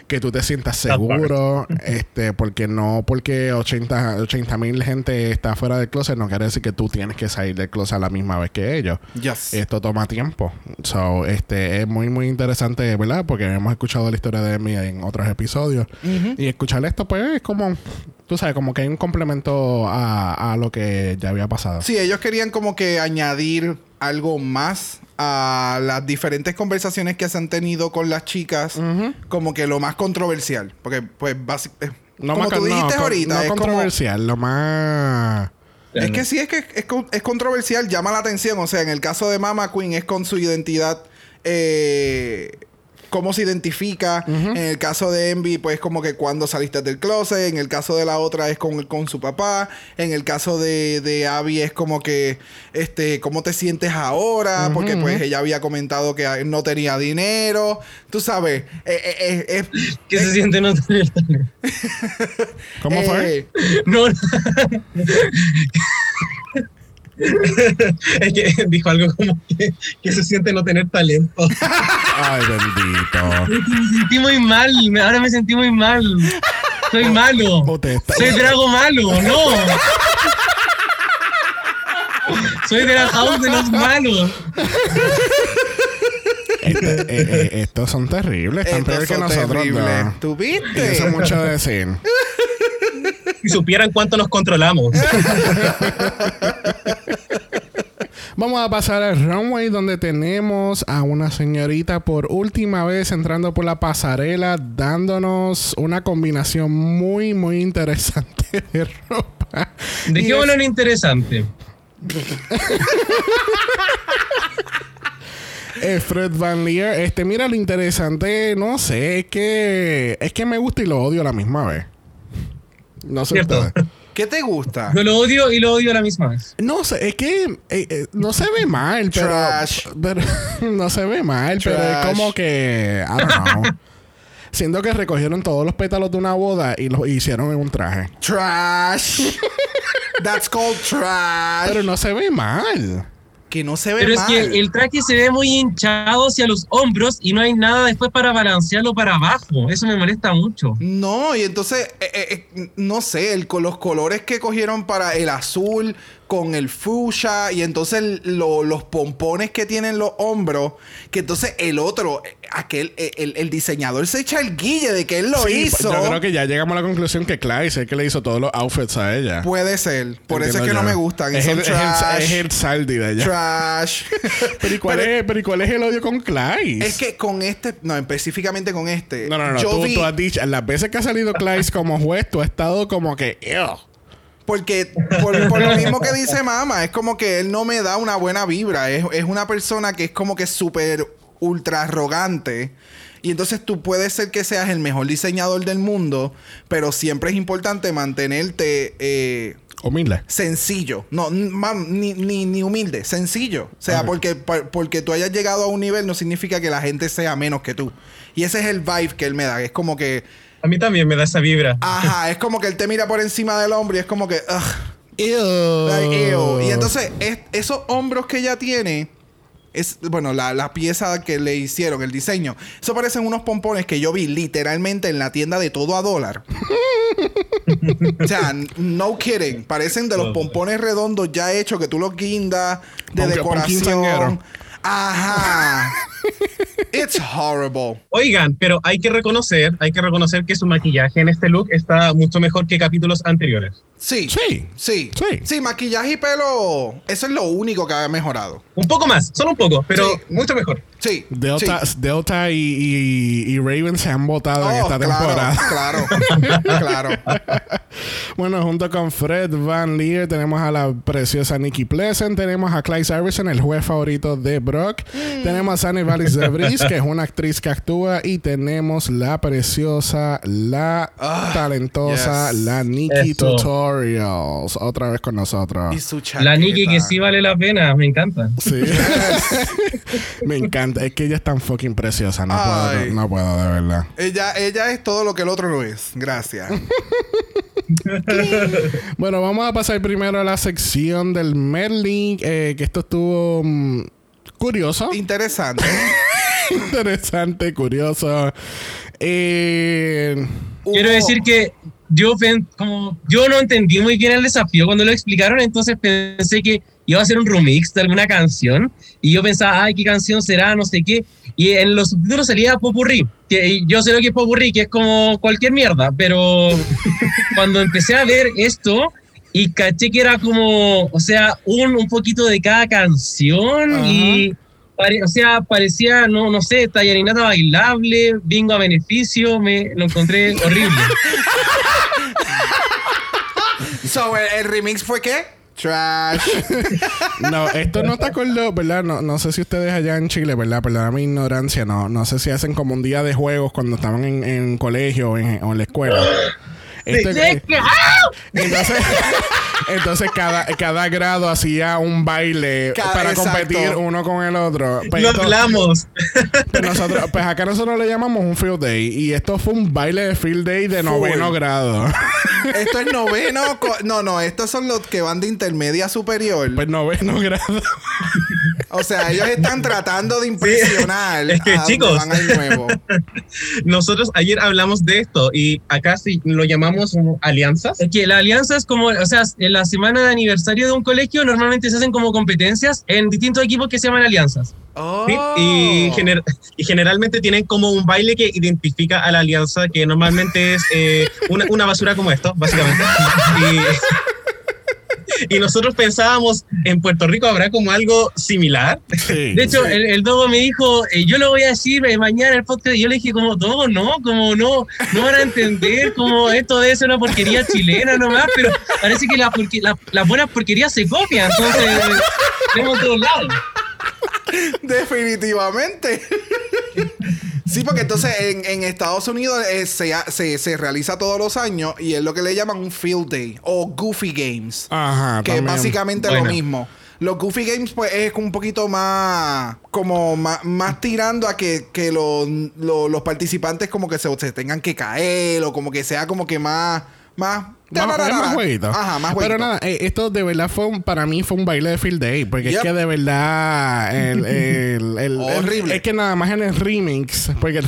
que tú te sientas seguro, este, porque no porque 80 mil gente está fuera del closet, no quiere decir que tú tienes que salir del closet a la misma vez que ellos. Yes. Esto toma tiempo. So, este, es muy, muy interesante, ¿verdad? Porque hemos escuchado la historia de Emi en otros episodios. Y escuchar esto, pues, es como, tú sabes, como que hay un complemento a, a lo que ya había pasado. Sí, ellos querían como que añadir algo más a las diferentes conversaciones que se han tenido con las chicas, como que lo más controversial. Porque, pues, básicamente. No como más- tú dijiste ahorita, no es como- controversial, lo más... Es que sí, es que es, es controversial, llama la atención. O sea, en el caso de Mama Queen es con su identidad, eh, cómo se identifica. En el caso de Envy, pues como que cuando saliste del closet. En el caso de la otra es con, con su papá. En el caso de, de Abby es como que, este, cómo te sientes ahora. porque pues ella había comentado que no tenía dinero. Tú sabes, eh, eh, eh, eh, ¿Qué se siente no tener talento? *laughs* ¿Cómo fue? eh, *laughs* No, no. *laughs* *laughs* es que dijo algo como que, que se siente no tener talento. Ay, bendito. Me sentí muy mal, ahora me sentí muy mal. Soy malo. Soy Drago malo, no. Soy de la house de los malos. Este, eh, eh, estos son terribles, están peor que nosotros. terribles. dos. ¿Tú Y viste? Eso es mucho decir. Si supieran cuánto nos controlamos. *laughs* Vamos a pasar al runway donde tenemos a una señorita por última vez entrando por la pasarela dándonos una combinación muy muy interesante *laughs* de ropa. Y ¿De qué es- interesante? *laughs* Fred Van Leer, este mira lo interesante, no sé, es que es que me gusta y lo odio a la misma vez. No sé. ¿Qué te gusta? Yo lo odio y lo odio a la misma vez. No sé, es que eh, eh, no se ve mal, pero, Trash. pero- *laughs* no se ve mal, pero es como que I don't know. *laughs* Siento que recogieron todos los pétalos de una boda y los hicieron en un traje. Trash. *laughs* That's called trash. Pero no se ve mal. Que no se ve Pero es que el traje se ve muy hinchado hacia los hombros y no hay nada después para balancearlo para abajo. Eso me molesta mucho. No, y entonces, eh, eh, eh, no sé, el, con los colores que cogieron para el azul con el fuchsia y entonces lo- los pompones que tienen los hombros, que entonces el otro, aquel, el, el diseñador se echa el guille de que él lo Sí, hizo. Yo creo que ya llegamos a la conclusión que Clyde es el que le hizo todos los outfits a ella. Puede ser. Por eso es que no me gustan. Es el, es el- trash. es el de ella. trash. *laughs* Pero ¿y, cuál Pero- es, pero ¿y cuál es el odio con Clyde? Es que con este, no, específicamente con este. No, no, no. Yo Tú, vi, tú has dicho, las veces que ha salido Clyde como juez, tú has estado como que. "Ew". Porque por, por lo mismo que dice Mama, es como que él no me da una buena vibra. Es, es una persona que es como que súper ultra arrogante. Y entonces tú puedes ser que seas el mejor diseñador del mundo, pero siempre es importante mantenerte eh, Humilde. sencillo. No, n- mam, ni, ni, ni humilde, sencillo. O sea, porque, por- porque tú hayas llegado a un nivel no significa que la gente sea menos que tú. Y ese es el vibe que él me da. Es como que, A mí también me da esa vibra. ajá, es como que él te mira por encima del hombro y es como que, ugh. Ew. Like, ew. Y entonces, es- esos hombros que ella tiene, es, bueno, la, la pieza que le hicieron, el diseño, eso parecen unos pompones que yo vi literalmente en la tienda de todo a dólar. o sea, no kidding. Parecen de los pompones redondos ya hechos que tú los guindas de decoración. Ajá. It's horrible. Oigan, pero hay que reconocer, hay que reconocer que su maquillaje en este look está mucho mejor que capítulos anteriores. Sí. Sí. Sí. Sí. Sí, maquillaje y pelo. Eso es lo único que ha mejorado. Un poco más, solo un poco, pero Sí. mucho mejor. Sí. Delta, sí. Delta y, y, y Raven se han votado en Oh, esta claro, temporada. Claro, *laughs* claro. Bueno, junto con Fred Van Leer tenemos a la preciosa Nikki Pleasant, tenemos a Clyde Iverson, el juez favorito de Brock, Mm. tenemos a Sunny Vallis Debris, que es una actriz que actúa, y tenemos la preciosa, la Ah, talentosa, yes. la Nikki Eso. Tutorials, otra vez con nosotros. Y su La. Nikki que sí vale la pena, me encanta. Sí. *laughs* Me encanta, es que ella es tan fucking preciosa, no, puedo, Ay. no, no puedo, de verdad. Ella, ella es todo lo que el otro no es. Gracias. *laughs* *laughs* Bueno, vamos a pasar primero a la sección del Merlin, eh, que esto estuvo mm, curioso, Interesante. *laughs* interesante, curioso. Eh, Quiero decir que yo, como, yo no entendí muy bien el desafío cuando lo explicaron, entonces pensé que iba a ser un remix de alguna canción y yo pensaba, ay, ¿qué canción será? No sé qué. Y en los subtítulos salía Popurrí, que yo sé lo que es Popurrí, que es como cualquier mierda, pero *laughs* cuando empecé a ver esto y caché que era como, o sea, un, un poquito de cada canción y... pare- O sea, parecía, no, no sé, tallarinata bailable, bingo a beneficio, me lo encontré horrible. *laughs* So, el, el remix fue qué? Trash. *laughs* no, esto no te acuerdo, ¿verdad? No, no sé si ustedes allá en Chile, ¿verdad? Perdona mi ignorancia, no, no sé si hacen como un día de juegos cuando estaban en, en colegio o en, o en la escuela. Esto- eh, entonces, *laughs* entonces cada, cada grado hacía un baile Cada- para exacto. competir uno con el otro. Pues Lo esto- hablamos. Pues, nosotros, pues acá nosotros le llamamos un field day. Y esto fue un baile de field day de Full. noveno grado. Esto es *laughs* noveno. No, no, estos son los que van de intermedia superior. pues noveno grado. O sea, ellos están *laughs* tratando de impresionar Es que, a chicos. van nuevo. *laughs* Nosotros ayer hablamos de esto y acá sí lo llamamos alianzas. Es que la alianza es como, o sea, en la semana de aniversario de un colegio normalmente se hacen como competencias en distintos equipos que se llaman alianzas. Oh. ¿sí? Y, gener- y generalmente tienen como un baile que identifica a la alianza, que normalmente es eh, una, una basura como esto, básicamente. Y, y nosotros pensábamos, en Puerto Rico habrá como algo similar. Sí. De hecho, el, el Dogo me dijo, eh, yo lo voy a decir eh, mañana en el podcast. Y yo le dije, como, Dogo, no, como no, no van a entender, como esto debe ser una porquería chilena nomás, pero parece que la porque- la- las buenas porquerías se copian, entonces, tenemos todos lados. Definitivamente. Sí, porque entonces en, en Estados Unidos eh, se, se, se realiza todos los años y es lo que le llaman un field day o goofy games. Ajá, que es básicamente lo mismo. Los Goofy Games, pues, es un poquito más. Como más, más tirando a que, que los, los, los participantes, como que se, se tengan que caer, o como que sea como que más. Más. Más, jueguito. Ajá, más jueguito. Pero nada, eh, esto de verdad fue un- para mí fue un baile de field day. Porque Yep. es que de verdad. *laughs* El, el- el- Horrible. es que nada más en el remix. Porque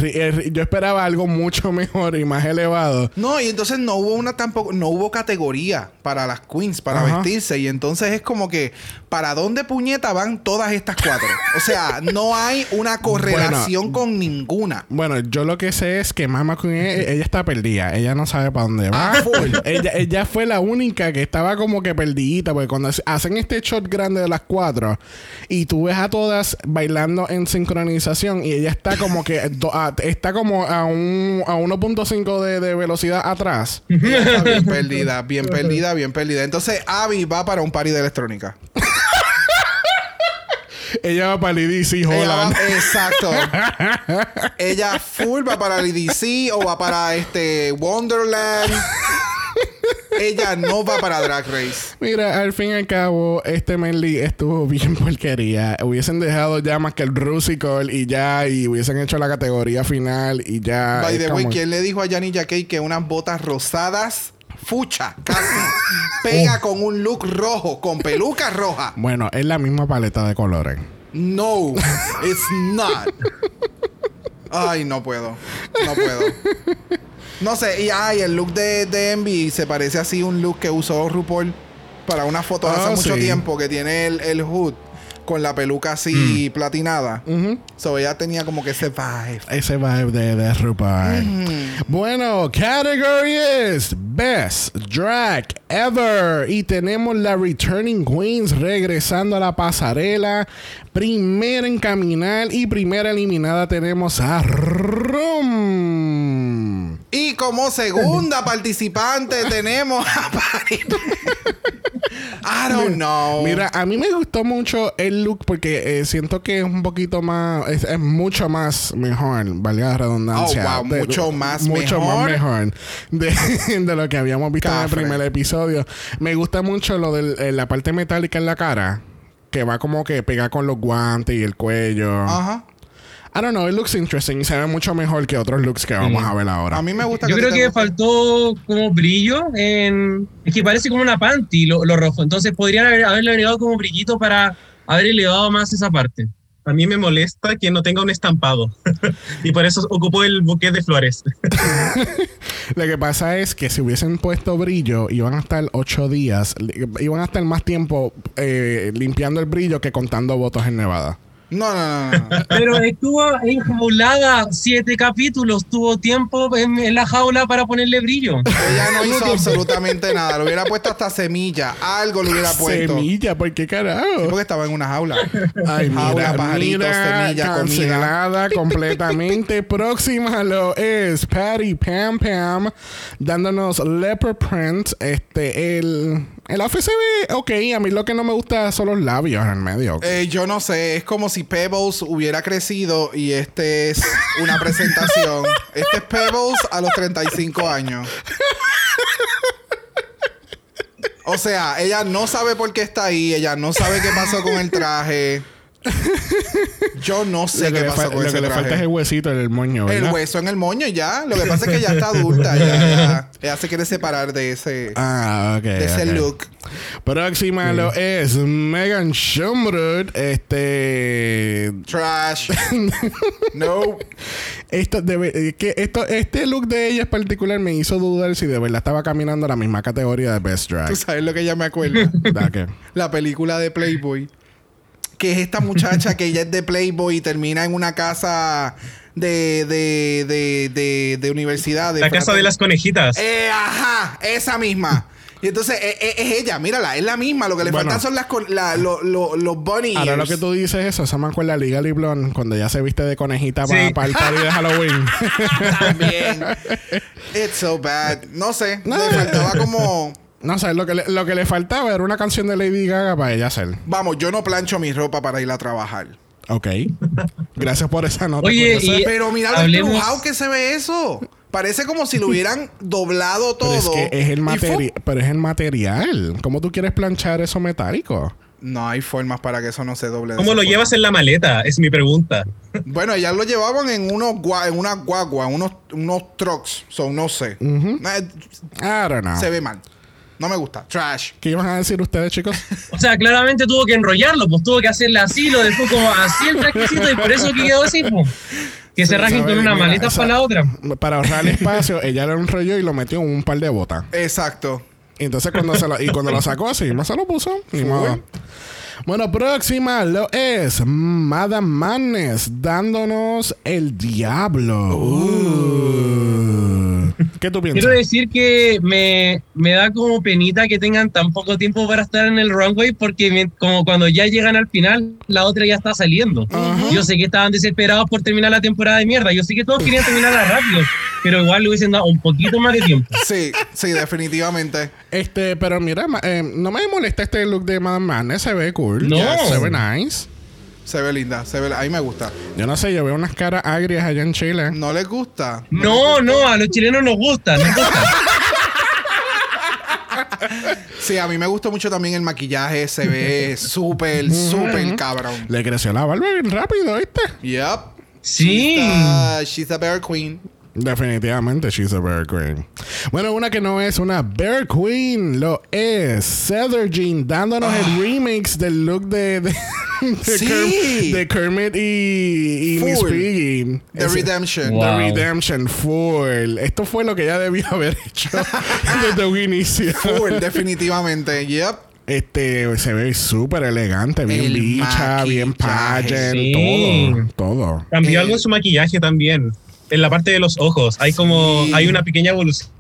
yo esperaba algo mucho *laughs* mejor y más elevado. No, y entonces no hubo una tampoco, no hubo categoría para las queens para Ajá. vestirse. Y entonces es como que, ¿para dónde puñeta van todas estas cuatro? O sea, no hay una *laughs* correlación con ninguna. Bueno, yo lo que sé es que Mama Queen, eh, ella está perdida. Ella no sabe para dónde va. Ah, full. ella, ella fue la única que estaba como que perdidita. Porque cuando hacen este shot grande de las cuatro y tú ves a todas bailando en sincronización y ella está como que a- está como a un a 1.5 de, de velocidad atrás. Ella está bien perdida, bien perdida, bien perdida. Entonces Abby va para un party de electrónica. Ella va para el EDC Ella va- Holland. exacto. Ella full va para el EDC o va para este Wonderland. Ella no va para Drag Race. Mira, al fin y al cabo, este Melly estuvo bien porquería. Hubiesen dejado ya más que el Rusical y ya, y hubiesen hecho la categoría final y ya. By the way, ¿quién le dijo a Yanni Jacquet que unas botas rosadas, fucha, casi, *laughs* pega con un look rojo, con peluca roja? Bueno, es la misma paleta de colores. No, it's not. Ay, no puedo. No puedo. No sé, y ay, el look de, de Envy se parece así a un look que usó RuPaul para una foto hace Ah, mucho tiempo que tiene el, el hood. con la peluca así platinada. So ella tenía como que ese vibe. Ese vibe de, de RuPaul. Bueno, category is Best Drag Ever. Y tenemos la Returning Queens regresando a la pasarela. Primera en caminar y primera eliminada tenemos a Rum. Y como segunda participante *laughs* tenemos a Patty. *laughs* I don't know. Mira, a mí me gustó mucho el look porque eh, siento que es un poquito más, es, es mucho más mejor, valga la redundancia. Oh, wow, De- mucho más mucho mejor. más mejor de, *laughs* de lo que habíamos visto en el primer episodio. Me gusta mucho lo de la parte metálica en la cara, que va como que pega con los guantes y el cuello. Ajá. I don't know, it looks interesting y se ve mucho mejor que otros looks que vamos a ver ahora. A mí me gusta Yo a creo que guste. faltó como brillo en... Es que parece como una panty lo, lo rojo. Entonces podrían haber, haberle agregado como brillito para haber elevado más esa parte. A mí me molesta que no tenga un estampado. *laughs* y por eso ocupó el buque de flores. *laughs* Lo que pasa es que si hubiesen puesto brillo, iban a estar ocho días, iban a estar más tiempo eh, limpiando el brillo que contando votos en Nevada. No, no, no, no. *laughs* Pero estuvo enjaulada siete capítulos, tuvo tiempo en, en la jaula para ponerle brillo. Ella no hizo absolutamente nada. Le hubiera puesto hasta semilla. Algo le hubiera puesto. Semilla, ¿por qué carajo? Porque estaba en una jaula. Ay, Jaula, mira, pajaritos, mira, semilla, comida. *laughs* completamente. Próxima lo es Patty Pam Pam dándonos Leopard Print. Este, el, el ve ok. A mí lo que no me gusta son los labios en el medio. Eh, yo no sé, es como si Pebbles hubiera crecido y este es una presentación. *laughs* Este es Pebbles a los 35 años. O sea, ella no sabe por qué está ahí, ella no sabe qué pasó con el traje. *laughs* Yo no sé qué fa- con lo ese que le falta es el huesito en el moño, El ¿verdad? hueso en el moño ya. Lo que pasa es que ya está adulta. Ya, ya- ella se quiere separar de ese, Ah, ok. de ese ok. look. Próxima lo es Megan Schumrud. Este. Trash. *laughs* no. Esto debe, eh, que esto, este look de ella en particular me hizo dudar si de verdad estaba caminando la misma categoría de Best Tú Drag. sabes lo que ella me acuerda. La película de Playboy. Que es esta muchacha que ella es de Playboy y termina en una casa de, de, de, de, de universidad. La casa de las conejitas. Eh, ajá, esa misma. Y entonces eh, eh, es, ella, mírala, es la misma. Lo que le Bueno. faltan son las con- la- lo- lo- los bunny Ahora lo que tú dices eso, se me acuerda Legally Blonde cuando ella se viste de conejita para, Sí. para el party de Halloween. *laughs* También. It's so bad. No sé, No. le faltaba como... no sé, lo que, le, lo que le faltaba era una canción de Lady Gaga para ella hacer. Vamos, yo no plancho mi ropa para ir a trabajar. Ok. Gracias por esa nota. Oye, y- Pero mira lo hablemos- que se ve eso. Parece como si lo hubieran *laughs* doblado todo. Pero es que es el material. Pero es el material. ¿Cómo tú quieres planchar eso metálico? No hay formas para que eso no se doble. ¿Cómo lo forma. llevas en la maleta? Es mi pregunta. Bueno, ellas lo llevaban en unos gua en una guagua, unos, unos trucks. So, no sé. Eh, I don't know. Se ve mal. No me gusta. Trash. ¿Qué iban a decir ustedes, chicos? O sea, claramente tuvo que enrollarlo, pues tuvo que hacerle así, lo dejó como así el trajecito y por eso que quedó así, pues. Que se rajen con una Mira, maleta esa- para la otra. Para ahorrar espacio, ella le enrolló y lo metió en un par de botas. Exacto. Y entonces cuando se lo, y cuando lo sacó así, más se lo puso. Ni modo. Bueno, próxima lo es Madame Madness dándonos el diablo. Uh. ¿Qué tú piensas? Quiero decir que me, me da como penita que tengan tan poco tiempo para estar en el runway porque me- como cuando ya llegan al final, la otra ya está saliendo. Yo sé que estaban desesperados por terminar la temporada de mierda. Yo sé que todos querían terminarla rápido, pero igual le hubiesen dado un poquito más de tiempo. Sí, sí, definitivamente. Este, pero mira, eh, no me molesta este look de Madame Madness. Se ve cool. No. Se ve nice. Se ve linda. Se ve, a mí me gusta. Yo no sé, yo veo unas caras agrias allá en Chile. ¿No les gusta? No, no, a los chilenos nos gusta, nos gusta. *laughs* Sí, a mí me gustó mucho también el maquillaje. Se ve súper, súper cabrón. Le creció la barba bien rápido, ¿viste? Yep. Sí. She's, she's a bear queen. Definitivamente, she's a Bear Queen. Bueno, una que no es una Bear Queen, lo es Cedar Jean, dándonos el remix del look de, de, de, Sí. Kerm- de Kermit y, y Miss. Piggy. The Redemption. Wow. The Redemption Full. Esto fue lo que ella debió haber hecho *laughs* desde un inicio. Full, definitivamente. Yep. Este se ve súper elegante, bien El bicha, bien pageant, Sí. todo, todo. Cambió Eh, algo en su maquillaje también. En la parte de los ojos. Hay como. Sí. Hay una pequeña evolución.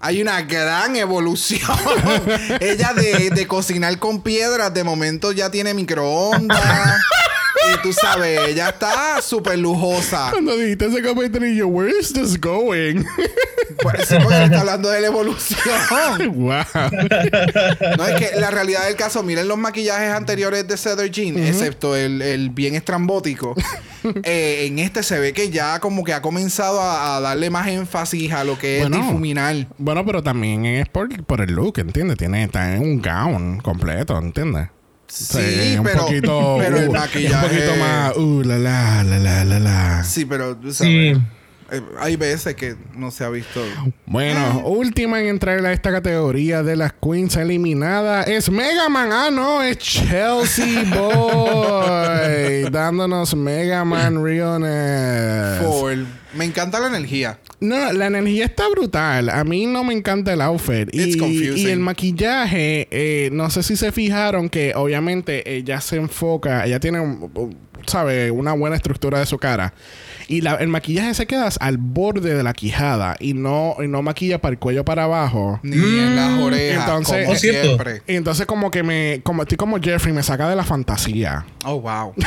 Hay una gran evolución. *laughs* Ella de, de cocinar con piedras, de momento ya tiene microondas. Y tú sabes, ella está súper lujosa. Cuando dijiste ese comentario, yo, where is this going? Pues, sí, porque está hablando de la evolución. *laughs* wow. No, es que la realidad del caso, miren los maquillajes anteriores de Cedar Jean, excepto el, el bien estrambótico. Eh, en este se ve que ya como que ha comenzado a, a darle más énfasis a lo que es difuminar. Bueno, pero también es por, por el look, ¿entiendes? Tiene, está en un gown completo, ¿entiendes? Sí, un pero, poquito, *laughs* pero el uh, maquillaje... Un poquito más, uh, la la, la la la la. Sí, pero tú Sí. sabes, eh, hay veces que no se ha visto. Bueno, última en entrar a esta categoría de las queens eliminadas es Mega Man. Ah, no, es Chelsea *laughs* Boy. dándonos Mega Man Realness. Por, me encanta la energía. No, la energía está brutal. A mí no me encanta el outfit. It's Y, confusing. y el maquillaje, eh, no sé si se fijaron que obviamente ella se enfoca, ella tiene, sabe, una buena estructura de su cara. Y la- el maquillaje se queda al borde de la quijada y no, y no maquilla para el cuello para abajo. Ni en las orejas. entonces- como Oh, cierto. siempre. Y entonces como que me, como estoy como Jeffrey, me saca de la fantasía. Oh, wow. *laughs*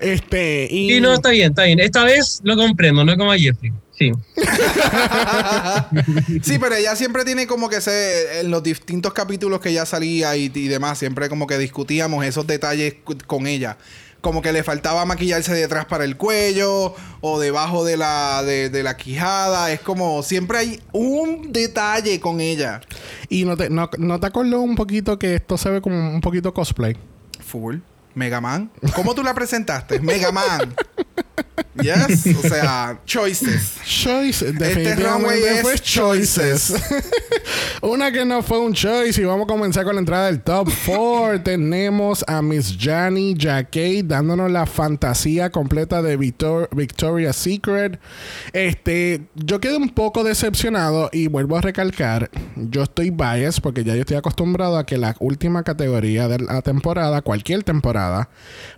Este, y... Sí, no, está bien, está bien. Esta vez lo comprendo, no como a Jeffrey. Sí. *laughs* sí, pero ella siempre tiene como que se en los distintos capítulos que ella salía y, y demás, siempre como que discutíamos esos detalles con ella. Como que le faltaba maquillarse detrás para el cuello o debajo de la, de, de la quijada. Es como siempre hay un detalle con ella. Y no te, no, no te acordó un poquito que esto se ve como un poquito cosplay. Full. Mega Man. ¿Cómo tú la presentaste? Mega Man. *laughs* Yes. O sea, choices. Choice, runway definitivamente es fue choices. *laughs* Una que no fue un choice y vamos a comenzar con la entrada del top 4. *laughs* Tenemos a Miss Jani Jacquet dándonos la fantasía completa de Victor- Victoria's Secret. Este, yo quedé un poco decepcionado y vuelvo a recalcar, yo estoy biased porque ya yo estoy acostumbrado a que la última categoría de la temporada, cualquier temporada,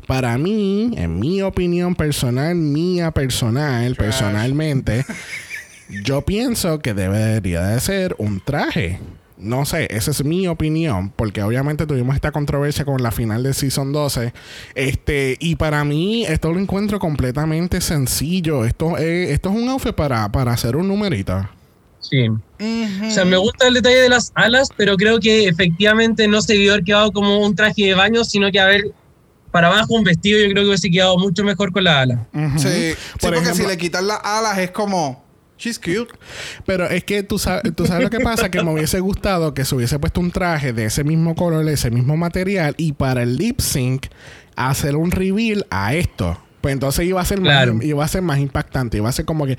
para mí, en mi opinión personal, mía personal, personalmente, *laughs* yo pienso que debería de ser un traje. No sé, esa es mi opinión, porque obviamente tuvimos esta controversia con la final de Season 12. Este, y para mí, esto lo encuentro completamente sencillo. Esto es, esto es un outfit para, para hacer un numerito. Sí. O sea, me gusta el detalle de las alas, pero creo que efectivamente no se debió haber quedado como un traje de baño, sino que haber para abajo un vestido, yo creo que hubiese quedado mucho mejor con la ala. Ujú. Sí, sí, Por porque ejemplo- si le quitan las alas es como. She's cute. Pero es que tú sabes, tú sabes lo que pasa, que me hubiese gustado que se hubiese puesto un traje de ese mismo color, de ese mismo material, y para el lip sync hacer un reveal a esto. Pues entonces iba a ser Claro. más, iba a ser más impactante, iba a ser como que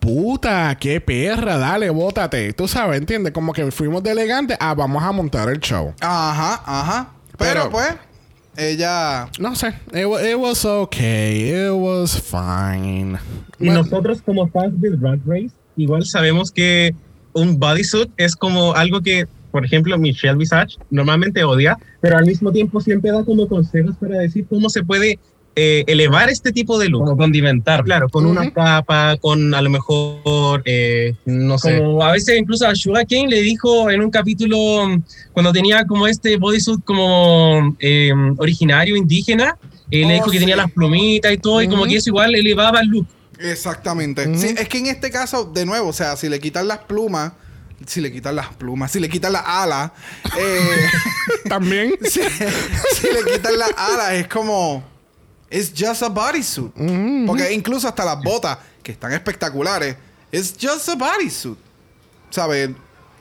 puta, qué perra, dale, bótate. Tú sabes, ¿entiendes? Como que fuimos de elegante a vamos a montar el show. Ajá, ajá. Pero, Pero- pues, ella. No sé, it, it was okay, it was fine. Y Bueno, nosotros como fans de Drag Race, igual sabemos que un bodysuit es como algo que, por ejemplo, Michelle Visage normalmente odia, pero al mismo tiempo siempre da como consejos para decir cómo se puede eh, elevar este tipo de look. Como condimentar. Claro, con una capa, con a lo mejor, eh, no sé. Como a veces incluso a Sugar Kane le dijo en un capítulo cuando tenía como este bodysuit como eh, originario indígena, eh, Oh, le dijo que tenía las plumitas y todo, y como que eso igual elevaba el look. Exactamente. Sí, es que en este caso, de nuevo, o sea, si le quitan las plumas. Si le quitan las plumas, si le quitan las alas, eh, *laughs* también. *laughs* si, si le quitan las alas, es como. It's just a bodysuit. Ujú. Porque incluso hasta las botas, que están espectaculares, it's just a bodysuit. ¿Sabes?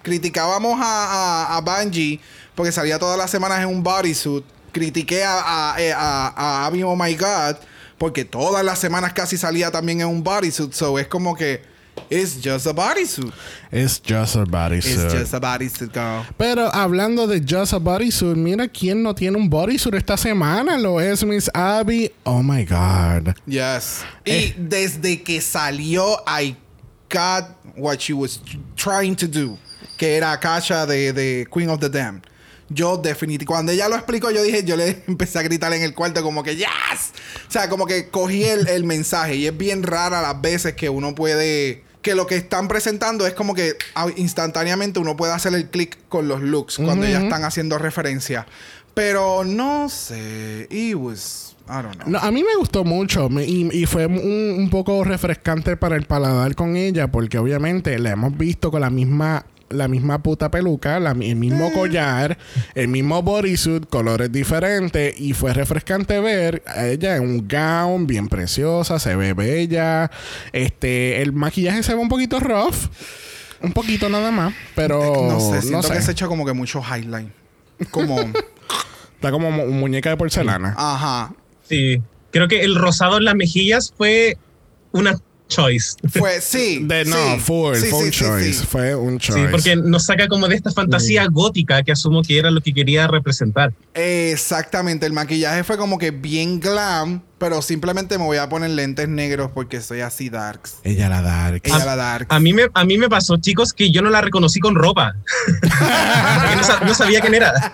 Criticábamos a, a, a Bungie porque salía todas las semanas en un bodysuit. Critiqué a, a, eh, a, a Abby Oh My God porque todas las semanas casi salía también en un bodysuit. So es como que, it's just a bodysuit. It's just a It's bodysuit. just a bodysuit, girl. Pero hablando de Just a Bodysuit, mira quién no tiene un bodysuit esta semana. Lo es Miss Abby. Oh my God. Yes. Eh. Y desde que salió, I got what she was trying to do. Que era Akasha de, de Queen of the Damned. Yo definitivamente, cuando ella lo explicó, yo dije, yo le *laughs* empecé a gritar en el cuarto como que, yes. O sea, como que cogí el, el mensaje y es bien rara las veces que uno puede que lo que están presentando es como que instantáneamente uno puede hacer el clic con los looks cuando ya están haciendo referencia. Pero no sé. It was. I don't know. No, a mí me gustó mucho me- y, y fue un, un poco refrescante para el paladar con ella porque obviamente la hemos visto con la misma la misma puta peluca, la el mismo collar, el mismo bodysuit, colores diferentes y fue refrescante ver a ella en un gown bien preciosa, se ve bella, este el maquillaje se ve un poquito rough, un poquito nada más, pero no sé, no siento sé. que se echa como que mucho highlight. Como. *laughs* *laughs* está como mu- muñeca de porcelana. ajá. Sí. Creo que el rosado en las mejillas fue una choice. Fue, sí. *laughs* De no, sí. full, Sí, fue un choice, sí. fue un choice. Sí, porque nos saca como de esta fantasía gótica que asumo que era lo que quería representar. Exactamente, el maquillaje fue como que bien glam, pero simplemente me voy a poner lentes negros porque soy así darks. Ella la dark. Ella la dark. A mí me, a mí me pasó, chicos, que yo no la reconocí con ropa. *laughs* No, no sabía quién era.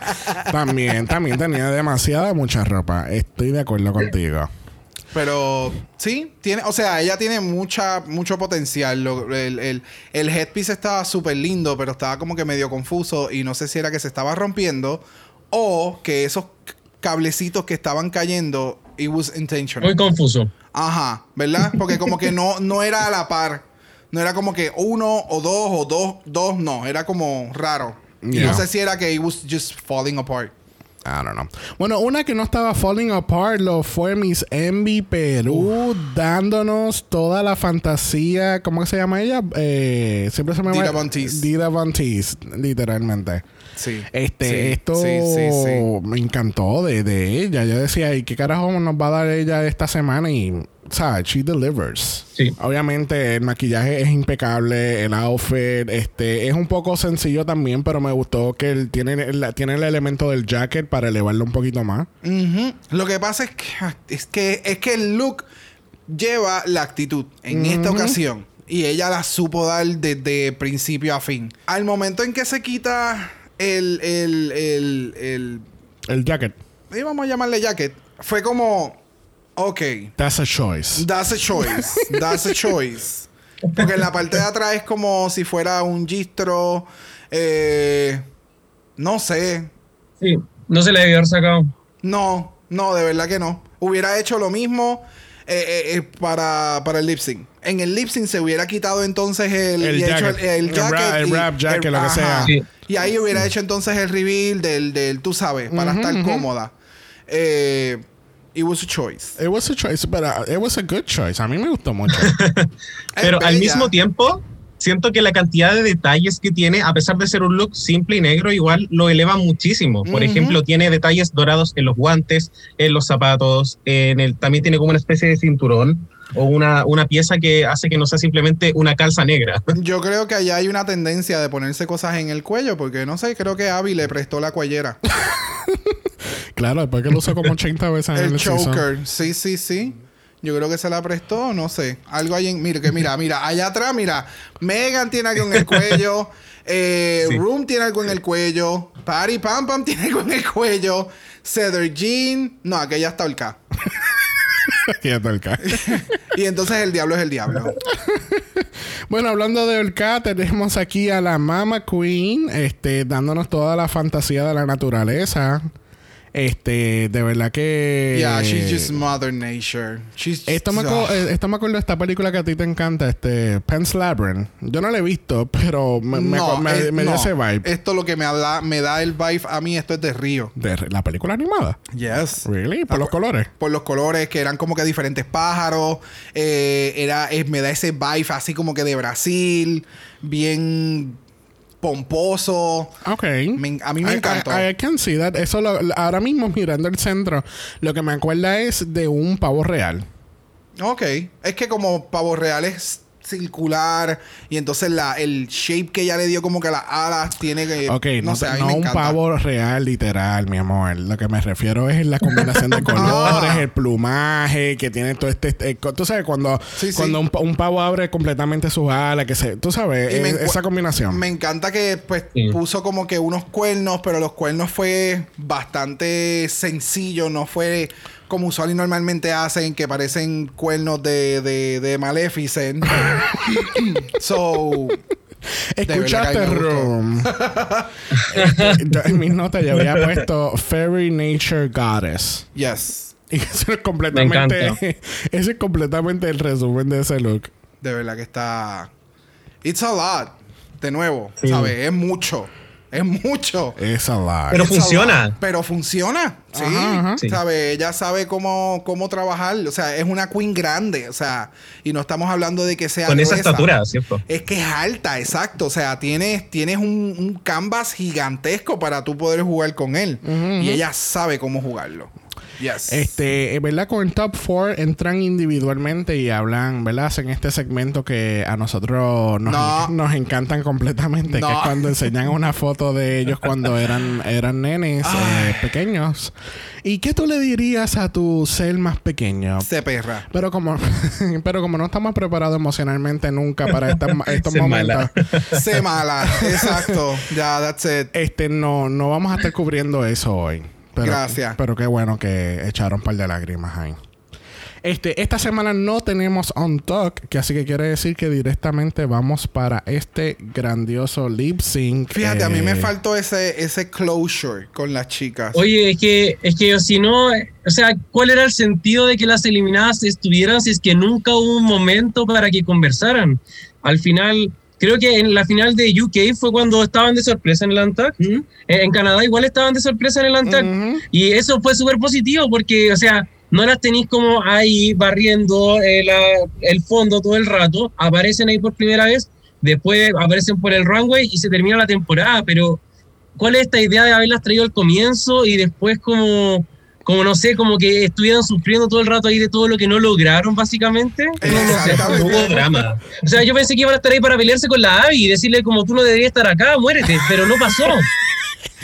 También, también tenía demasiada mucha ropa. Estoy de acuerdo contigo. Pero sí, tiene, o sea, ella tiene mucha, mucho potencial. Lo- el, el, el headpiece estaba súper lindo, pero estaba como que medio confuso y no sé si era que se estaba rompiendo o que esos cablecitos que estaban cayendo, it was intentional. Muy confuso. Ajá, ¿verdad? Porque como que no, no era a la par. No era como que uno o dos o dos, dos, no. Era como raro. Y no sé si era que it was just falling apart. I don't know. Bueno, una que no estaba falling apart lo fue Miss Envy Perú, dándonos toda la fantasía. ¿Cómo se llama ella? Eh, siempre se me. Von Teese. Dita Von Teese, literalmente. Sí. Este, Sí, esto sí, sí, sí. me encantó de, de ella. Yo decía, ¿y qué carajo nos va a dar ella esta semana? Y, sea, she delivers. Sí. Obviamente el maquillaje es impecable, el outfit, este, es un poco sencillo también, pero me gustó que él tiene, el- tiene el elemento del jacket para elevarlo un poquito más. Lo que pasa es que, es que es que el look lleva la actitud en esta ocasión. Y ella la supo dar desde principio a fin. Al momento en que se quita el, el, el, el, El jacket, eh, vamos a llamarle jacket, fue como, ok, that's a choice. That's a choice. That's a choice. Porque en la parte de atrás es como si fuera un gistro. eh, no sé. Sí. No se le debió haber sacado. No, no, de verdad que no. Hubiera hecho lo mismo eh, eh, para, para el lip sync. En el lip sync se hubiera quitado entonces el, El hecho jacket. el, el El jacket. ra- el y- wrap jacket, lo que sea. Sí. Y ahí hubiera hecho entonces el reveal del, del tú sabes, para estar cómoda. Eh, it was a choice. It was a choice, but uh, it was a good choice. A mí me gustó mucho. *laughs* Pero al mismo tiempo, siento que la cantidad de detalles que tiene, a pesar de ser un look simple y negro, igual lo eleva muchísimo. Por ejemplo, tiene detalles dorados en los guantes, en los zapatos, en el, también tiene como una especie de cinturón o una, una pieza que hace que no sea simplemente una calza negra. *laughs* Yo creo que allá hay una tendencia de ponerse cosas en el cuello, porque no sé, creo que Abby le prestó la cuellera. *laughs* claro, después que lo usó como 80 veces en el, el season. choker, sí, sí, sí. Yo creo que se la prestó, no sé. Algo ahí en. Mira, que mira, mira, allá atrás, mira. Megan tiene algo en el cuello. *laughs* eh, Sí. Room tiene algo en el cuello. Patty Pam Pam tiene algo en el cuello. Cedar Jean. No, aquella está holcada. *laughs* Aquí está el ca- *laughs* Y entonces el diablo es el diablo. Bueno, hablando de Orca, tenemos aquí a la Mama Queen, este, dándonos toda la fantasía de la naturaleza. Este, de verdad que. Yeah, she's just Mother Nature. She's Esto me, Ugh. acu- eh, esto me acuerdo de esta película que a ti te encanta, este, Pen's Labyrinth. Yo no la he visto, pero me, No, me- me dio no. ese vibe. Esto lo que me da, me da el vibe a mí, esto es de Río. De la película animada. Yes. Really? Por los colores. Por los colores, que eran como que diferentes pájaros. eh, era, eh, me da ese vibe así como que de Brasil. Bien pomposo. Ok. Me- a mí me I- encantó. I, I can see that. Eso lo- ahora mismo mirando el centro, lo que me acuerda es de un pavo real. Ok. Es que como pavos reales circular y entonces la, el shape que ella le dio como que las alas tiene que... Ok, no, sé, a mí no un pavo real, literal, mi amor. Lo que me refiero es la combinación de *laughs* colores, Ah. el plumaje, que tiene todo este... este- tú sabes, cuando, Sí, sí. cuando Un, pa- un pavo abre completamente sus alas, que se... Tú sabes, es- esa combinación. Me encanta que pues Sí. puso como que unos cuernos, pero los cuernos fue bastante sencillo, no fue como usual y normalmente hacen, que parecen cuernos de, de, de Maleficent. *laughs* so, Escuchaste. Room. Este, en mis notas yo había *laughs* puesto Fairy Nature Goddess. yes. Y eso es completamente... Ese es completamente el resumen de ese look. De verdad que está. It's a lot. De nuevo, Sí. ¿sabes? Es mucho. Es mucho. Es a lot. Pero It's funciona. lot. Pero funciona. Sí. Ajá, ajá. Sí. ¿Sabe? Ella sabe cómo, cómo trabajar. O sea, es una queen grande. O sea, y no estamos hablando de que sea. Con esa estatura, ¿cierto? Es que es alta, exacto. O sea, tienes, tienes un, un canvas gigantesco para tú poder jugar con él. Y ella sabe cómo jugarlo. Yes. Este, eh, ¿verdad? Con el top 4 entran individualmente y hablan, ¿verdad? Hacen este segmento que a nosotros nos, No. nos encantan completamente, No. que es cuando enseñan *laughs* una foto de ellos cuando eran, eran nenes eh, pequeños. ¿Y qué tú le dirías a tu ser más pequeño? Se perra. Pero como, *laughs* pero como no estamos preparados emocionalmente nunca para estas- estos *laughs* Se momentos, mala. Se mala. exacto. Ya, that's it. este, no, no vamos a estar cubriendo eso hoy. Pero, Gracias. Pero qué bueno que echaron un par de lágrimas ahí. Este, esta semana no tenemos On Talk, que así que quiere decir que directamente vamos para este grandioso lip sync. Fíjate, a mí me eh, faltó ese, ese closure con las chicas. Oye, es que, es que si no, o sea, ¿cuál era el sentido de que las eliminadas estuvieran si es que nunca hubo un momento para que conversaran? Al final, creo que en la final de UK fue cuando estaban de sorpresa en el ANTAC. ¿Mm? En en Canadá igual estaban de sorpresa en el ANTAC. Y eso fue súper positivo porque, o sea, no las tenéis como ahí barriendo eh, la- el fondo todo el rato, aparecen ahí por primera vez, después aparecen por el runway y se termina la temporada, pero ¿cuál es esta idea de haberlas traído al comienzo y después como, como no sé, como que estuvieran sufriendo todo el rato ahí de todo lo que no lograron básicamente? No, no sé. Exactamente. Hubo drama. O sea, yo pensé que iban a estar ahí para pelearse con la Abby y decirle como tú no deberías estar acá, muérete, pero no pasó.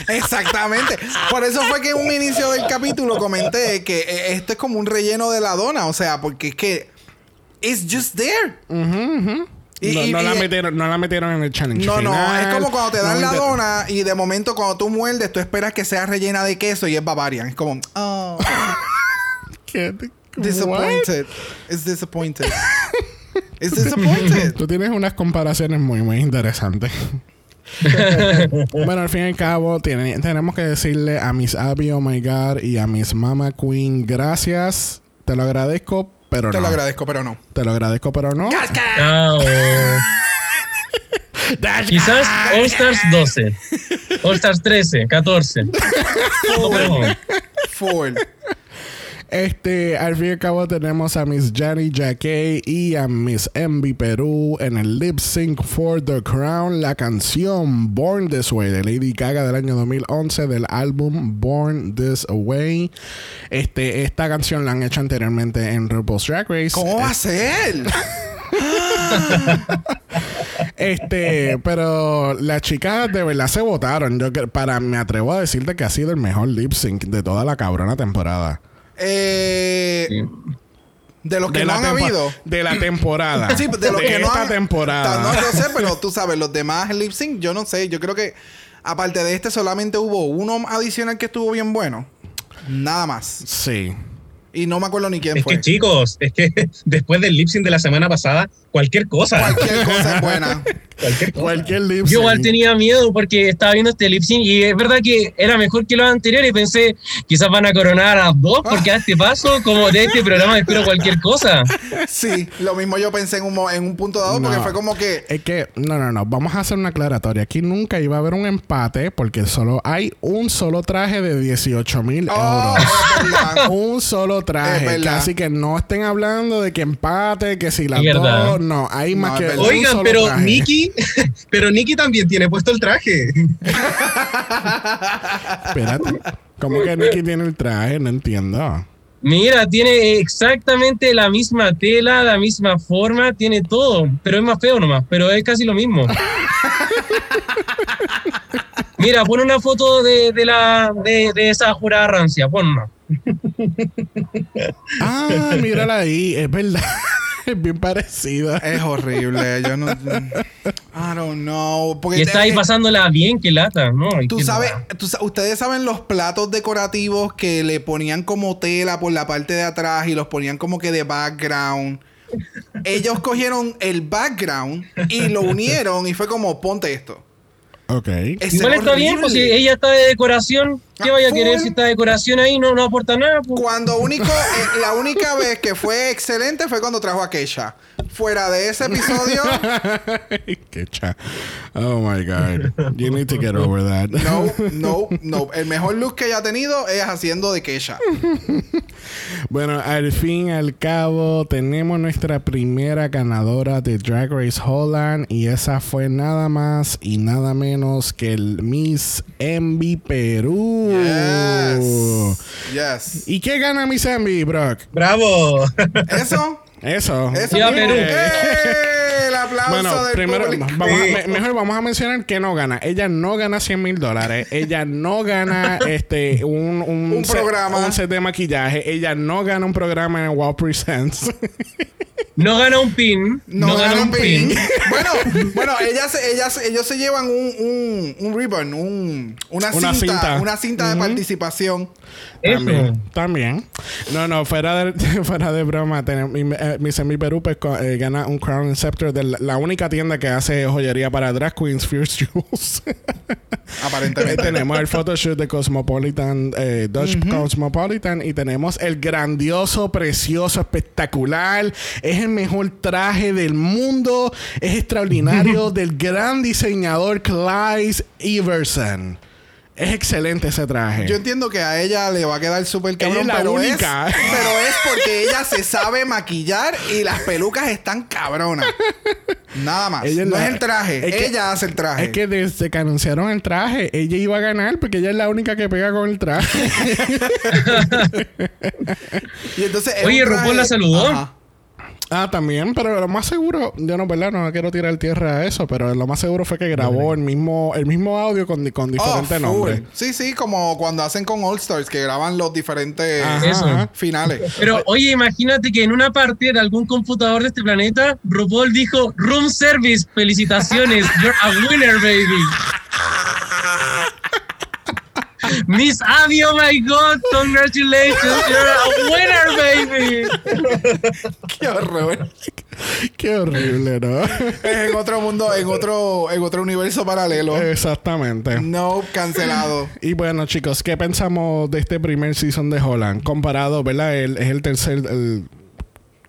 Exactamente. Por eso fue que en un inicio del capítulo comenté que eh, esto es como un relleno de la dona. O sea, porque es que. It's just there. Y- no, y- no la y- metieron, no la metieron en el challenge. No, no, es como cuando te dan no la dona y de momento cuando tú muerdes, tú esperas que sea rellena de queso y es Bavarian. Es como, oh, *laughs* ¿Qué? disappointed. It's disappointed. *laughs* It's disappointed. Tú tienes unas comparaciones muy, muy interesantes. *laughs* bueno, al fin y al cabo, tiene- tenemos que decirle a Miss Abby, oh my god, y a Miss Mama Queen, gracias. Te lo agradezco, pero Te no. lo agradezco, pero no. Te lo agradezco, pero no. Ah, o- Quizás All Stars 12, All Stars 13, 14. No, pero no. Forward. Este, al fin y al cabo tenemos a Miss Jenny Jacquet y a Miss Envy Perú en el lip sync for the crown, la canción Born This Way de Lady Gaga del año 2011 del álbum Born This Way. Este, esta canción la han hecho anteriormente en RuPaul's Drag Race. ¿Cómo va a ser? *laughs* Este, pero las chicas de verdad se votaron. Yo para me atrevo a decirte que ha sido el mejor lip sync de toda la cabrona temporada. Eh, de los que de, no han habido. de la temporada. Sí, de los que no esta han. temporada. No, yo sé, pero tú sabes, los demás lip sync, yo no sé. Yo creo que aparte de este, solamente hubo uno adicional que estuvo bien bueno. Nada más. Sí. Y no me acuerdo ni quién Es fue. que chicos, es que *laughs* después del lip sync de la semana pasada, cualquier cosa. Cualquier cosa es buena. *laughs* Cualquier cosa. Cualquier lip Yo igual tenía miedo porque estaba viendo este lip sync y es verdad que era mejor que los anteriores y pensé, quizás van a coronar a dos porque a este paso, como de este programa espero cualquier cosa. Sí, lo mismo yo pensé en un, mo- en un punto dado porque No. fue como que. Es que, no, no, no. Vamos a hacer una aclaratoria. Aquí nunca iba a haber un empate porque solo hay un solo traje de 18 mil Oh, euros. *laughs* Un solo traje. Así que no estén hablando de que empate, que si verdad. dos. No, hay más No, que. un Oigan, solo pero traje. Nikki, *laughs* pero Nikki también tiene puesto el traje. Espérate. ¿Cómo que Nicky tiene el traje? No entiendo. Mira, tiene exactamente la misma tela, la misma forma, tiene todo, pero es más feo nomás, pero es casi lo mismo. *laughs* Mira, pon una foto de, de la, de, de esa jurada rancia, pon una. Ah, mírala ahí, es verdad. *laughs* es bien parecida. Es horrible. Yo no. I don't know. Porque Y está ahí pasándola bien, que lata, ¿no? Tú qué sabes, tú sa- ustedes saben los platos decorativos que le ponían como tela por la parte de atrás y los ponían como que de background. Ellos cogieron el background y lo unieron y fue como ponte esto. Ok. Es Igual está bien, pues si ella está de decoración, ¿qué Ah, vaya a querer full. si está de decoración ahí? No, no aporta nada. pues. Cuando único, eh, la única vez que fue excelente fue cuando trajo a Keisha. Fuera de ese episodio, *laughs* Qué cha. Oh my God. You need to get over that. no, *laughs* no, no. El mejor look que ella ha tenido es haciendo de Keisha. Bueno, al fin y al cabo tenemos nuestra primera ganadora de Drag Race Holland y esa fue nada más y nada menos que el Miss Envy Perú. Yes. Yes. ¿Y qué gana Miss Envy, Brock? ¡Bravo! Eso. Eso. Eso. Perú. ¡Eh! El aplauso Bueno, del primero, público. vamos a- me- mejor vamos a mencionar que no gana. Ella no gana 100 mil dólares. Ella no gana *laughs* este un, un, Un set- programa. un set de maquillaje. Ella no gana un programa en Wow Presents. *laughs* No gana un pin. No, gana un pin. *laughs* bueno, bueno, ellas, ellas, ellos se llevan un, un, un ribbon, un, una, Una cinta, cinta. una cinta de participación. Eso. También, también. No, no, fuera de, fuera de broma, tenemos, eh, mi Semi Perú pues, eh, gana un Crown and Scepter de la, la única tienda que hace joyería para drag queens, Fierce *laughs* Jewels. Aparentemente. tenemos el photoshoot de Cosmopolitan, eh, Dutch Cosmopolitan, y tenemos el grandioso, precioso, espectacular. Es el mejor traje del mundo. Es extraordinario *laughs* del gran diseñador Clyde Everson. Es excelente ese traje. Yo entiendo que a ella le va a quedar súper Ella cabrón, es la pero, única. Es, *laughs* pero es porque ella se sabe maquillar y las pelucas están cabronas. Nada más. Ella es no la- es el traje, es que- ella hace el traje. Es que desde que anunciaron el traje, ella iba a ganar porque ella es la única que pega con el traje. *laughs* Y entonces es Oye, traje- RuPaul la saludó. Ajá. Ah, también, pero lo más seguro, yo no, ¿verdad? No quiero tirar tierra a eso, pero lo más seguro fue que grabó el mismo, el mismo audio con, con Oh, diferentes nombres. Sí, sí, como cuando hacen con All Stars, que graban los diferentes Ajá, Eso. ajá. finales. Pero oye, imagínate que en una parte de algún computador de este planeta, RuPaul dijo Room Service, felicitaciones, you're a winner, baby. Miss Abby, oh my god, congratulations, you're a winner, baby. Qué horror. Qué horrible, ¿no? es en otro mundo, en otro, en otro universo paralelo. Exactamente. No, cancelado. Y bueno, chicos, ¿qué pensamos de este primer season de Holland? Comparado, ¿verdad? El- es el tercer, el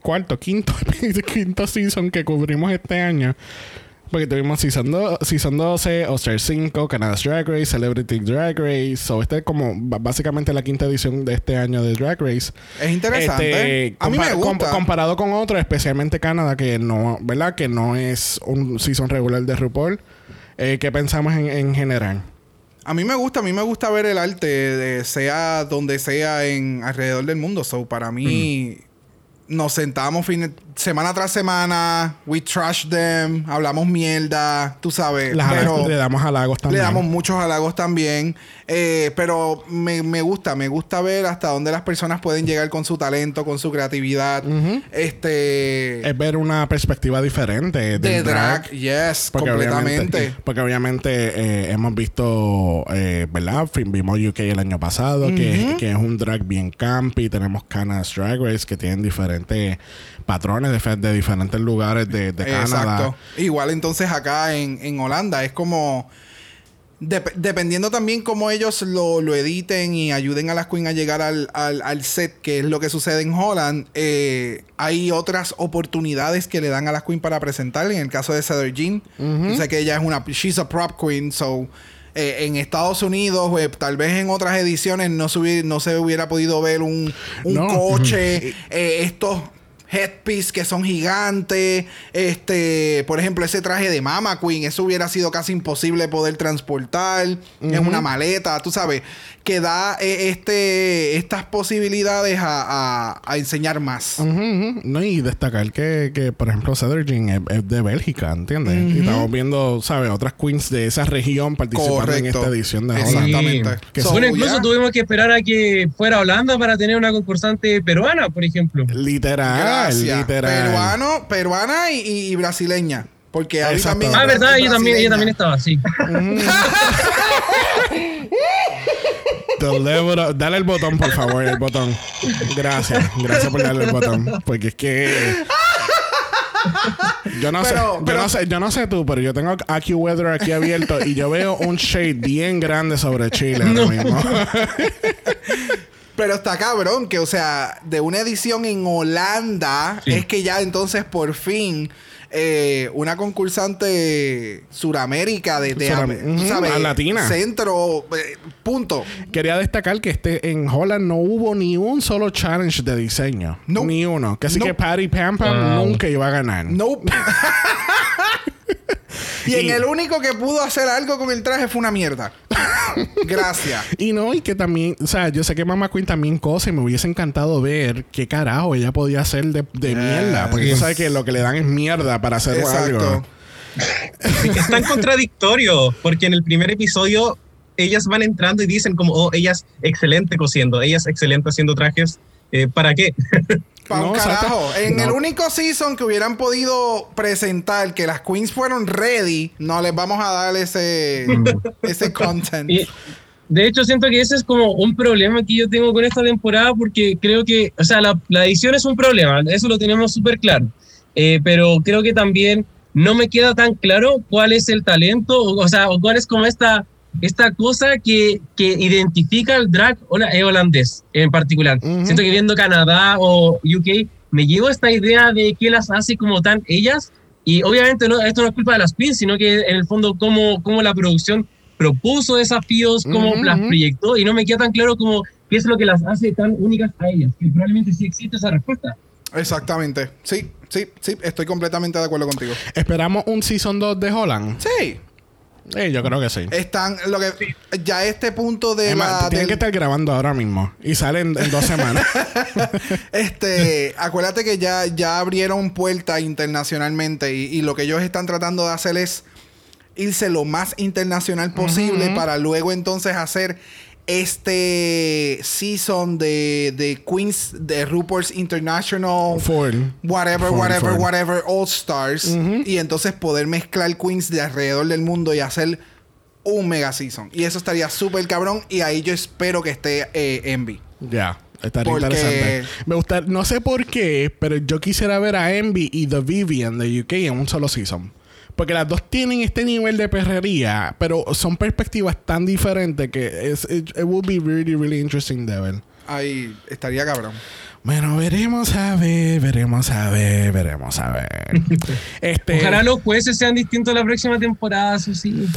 cuarto, quinto, *laughs* quinto season que cubrimos este año. Porque tuvimos season, season 12, All-Star 5, Canada's Drag Race, Celebrity Drag Race. So, esta es como básicamente la quinta edición de este año de Drag Race. Es interesante. Este, a mí me com- gusta. comparado con otro, especialmente Canadá, que no, ¿verdad? Que no es un season regular de RuPaul. Eh, ¿Qué pensamos en, en general? A mí me gusta, a mí me gusta ver el arte, de, sea donde sea en alrededor del mundo. So, para mí, nos sentamos fin- semana tras semana, we trash them, hablamos mierda, tú sabes. Las pero le damos halagos le también. damos muchos halagos también. Eh, pero me, me gusta, me gusta ver hasta dónde las personas pueden llegar con su talento, con su creatividad. Este. es ver una perspectiva diferente de drag. drag, yes, Porque completamente. obviamente, porque obviamente eh, hemos visto, eh, ¿verdad? Vimos UK el año pasado, que, que es un drag bien campy. Tenemos Canada's Drag Race, que tienen diferentes patrones de, de diferentes lugares de, de Canadá. Exacto. Igual entonces acá en, en Holanda es como... dep- dependiendo también cómo ellos lo, lo editen y ayuden a las queens a llegar al, al- al set, que es lo que sucede en Holland, eh, hay otras oportunidades que le dan a las queens para presentar. En el caso de Cedar Jean, yo sé que ella es una... She's a prop queen, so... eh, en Estados Unidos, eh, tal vez en otras ediciones no se hubiera, no se hubiera podido ver un, un No. coche, *laughs* eh, estos headpiece que son gigantes. Este, por ejemplo, ese traje de Mama Queen, eso hubiera sido casi imposible poder transportar en una maleta, tú sabes, que da eh, este, estas posibilidades a, a- a enseñar más. No, y destacar que, que por ejemplo, Cedric es, es de Bélgica, ¿entiendes? Y estamos viendo, ¿sabes? Otras queens de esa región participando en esta edición de Holland. Exactamente. Que So, bueno, incluso yeah. tuvimos que esperar a que fuera Holanda para tener una concursante peruana, por ejemplo. Literal, Gracias. literal. Peruano, peruana y, brasileña. Porque ahí también. Ah, verdad, ella también, ella también estaba así. *laughs* Deliver- dale el botón, por favor, el botón. Gracias, gracias por darle el botón. Porque es que. Yo no, Pero- sé, yo no sé, yo no sé tú, pero yo tengo AccuWeather aquí abierto y yo veo un shade bien grande sobre Chile ahora mismo. Pero está cabrón que, o sea, de una edición en Holanda, Sí. es que ya entonces por fin eh, una concursante Suramérica de, de latina. Centro, eh, punto. Quería destacar que este en Holland no hubo ni un solo challenge de diseño. No. Ni uno. Así No. que Patty Pam Pam Wow. nunca iba a ganar. Nope. *laughs* y en el único que pudo hacer algo con el traje fue una mierda. *laughs* Gracias. Y no, y que también, o sea, yo sé que Mama Queen también cosa y me hubiese encantado ver qué carajo ella podía hacer de, de mierda. Porque tú sabes que lo que le dan es mierda para hacer algo. Exacto. Es tan contradictorio, porque en el primer episodio ellas van entrando y dicen como, oh, ella es excelente cosiendo, ella es excelente haciendo trajes, eh, ¿para qué? Pa' un No, carajo. En No. el único season que hubieran podido presentar que las queens fueron ready, no les vamos a dar ese, ese content. Y, de hecho, siento que ese es como un problema que yo tengo con esta temporada porque creo que, o sea, la, la edición es un problema, eso lo tenemos súper claro, Eh, pero creo que también no me queda tan claro cuál es el talento, o, o sea, o cuál es como esta, esta cosa que, que identifica el drag hola- eh, holandés en particular. Ujú. Siento que viendo Canadá o UK, me llevo esta idea de qué las hace como tan ellas, y obviamente no, esto no es culpa de las queens, sino que en el fondo cómo, cómo la producción propuso desafíos, cómo Ujú, las ujú. proyectó, y no me queda tan claro como qué es lo que las hace tan únicas a ellas, que probablemente sí existe esa respuesta. Exactamente. Sí, sí, sí. Estoy completamente de acuerdo contigo. Esperamos un Season 2 de Holland. Sí. Sí, yo creo que sí. Están, lo que, ya este punto de la, tienen del- que estar grabando ahora mismo. Y salen en dos semanas. *laughs* Este, acuérdate que ya, ya abrieron puertas internacionalmente y, y lo que ellos están tratando de hacer es irse lo más internacional posible para luego entonces hacer este season de, de Queens de RuPaul's International whatever, whatever, whatever, All Stars y entonces poder mezclar Queens de alrededor del mundo y hacer un mega season. Y eso estaría súper cabrón y ahí yo espero que esté eh, Envy. Ya. Estaría Porque- interesante. Me gusta, no sé por qué, pero yo quisiera ver a Envy y The Vivian de UK en un solo season. Porque las dos tienen este nivel de perrería, pero son perspectivas tan diferentes que es, it, it would be really, really interesting de ver. Ahí estaría cabrón. Bueno, veremos a ver, veremos a ver, veremos a ver. *laughs* este, Ojalá los jueces sean distintos la próxima temporada, eso sí.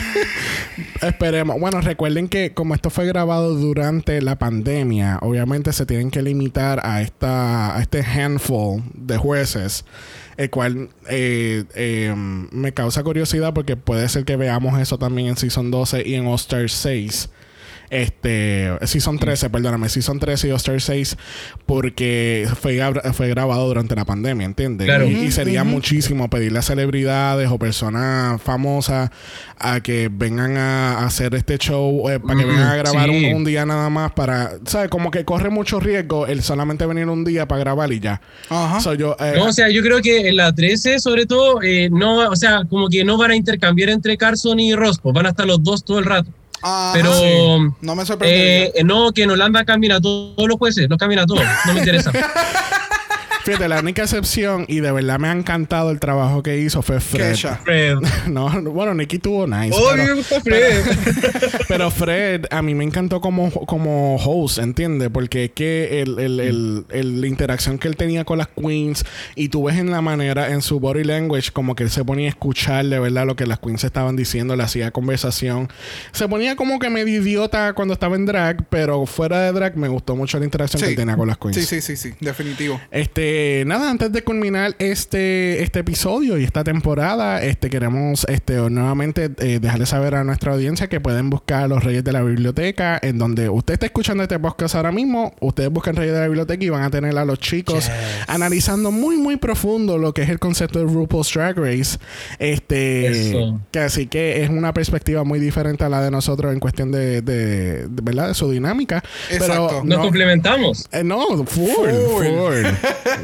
*laughs* Esperemos. Bueno, recuerden que como esto fue grabado durante la pandemia, obviamente se tienen que limitar a esta a este handful de jueces, el cual eh, eh, me causa curiosidad porque puede ser que veamos eso también en Season 12 y en All Star 6. Este, Season 13, perdóname, Season 13 y Star 6, porque fue, fue grabado durante la pandemia, ¿entiendes? Claro. Y, y sería muchísimo pedirle a celebridades o personas famosas a que vengan a hacer este show, eh, para que Mm, vengan a grabar sí. un, un día nada más para, ¿sabes? Como que corre mucho riesgo el solamente venir un día para grabar y ya. Ajá. So, yo, eh, No, o sea, yo creo que en la 13, sobre todo, eh, no, o sea, como que no van a intercambiar entre Carson y Rospo, van a estar los dos todo el rato. Ajá. Pero No me sorprende. eh, no, que en Holanda cambien a todos, todos los jueces, los cambian a todos, no me interesa. *laughs* fíjate, la única excepción, y de verdad me ha encantado el trabajo que hizo, fue Fred. Fred. *laughs* No, no, bueno, Nicky tuvo nice. Oh, pero- me gusta Fred. *laughs* Pero Fred, a mí me encantó como, como host, ¿entiendes? Porque es que el, el, el- el- la interacción que él tenía con las queens y tú ves en la manera, en su body language, como que él se ponía a escuchar de verdad lo que las queens estaban diciendo, le hacía conversación. Se ponía como que medio idiota cuando estaba en drag, pero fuera de drag me gustó mucho la interacción que él tenía con las queens. Sí, sí, sí, sí, definitivo. Este, Eh, nada, antes de culminar este, este episodio y esta temporada, este queremos este, nuevamente eh, dejarle saber a nuestra audiencia que pueden buscar a los Reyes de la Biblioteca, en donde usted está escuchando este podcast ahora mismo, ustedes buscan Reyes de la Biblioteca y van a tener a los chicos analizando muy, muy profundo lo que es el concepto de RuPaul's Drag Race. Este, Eso. que así que es una perspectiva muy diferente a la de nosotros en cuestión de, de, de- ¿verdad? de su dinámica. Exacto. Pero Nos no, complementamos. eh, no, full, full, full. *laughs*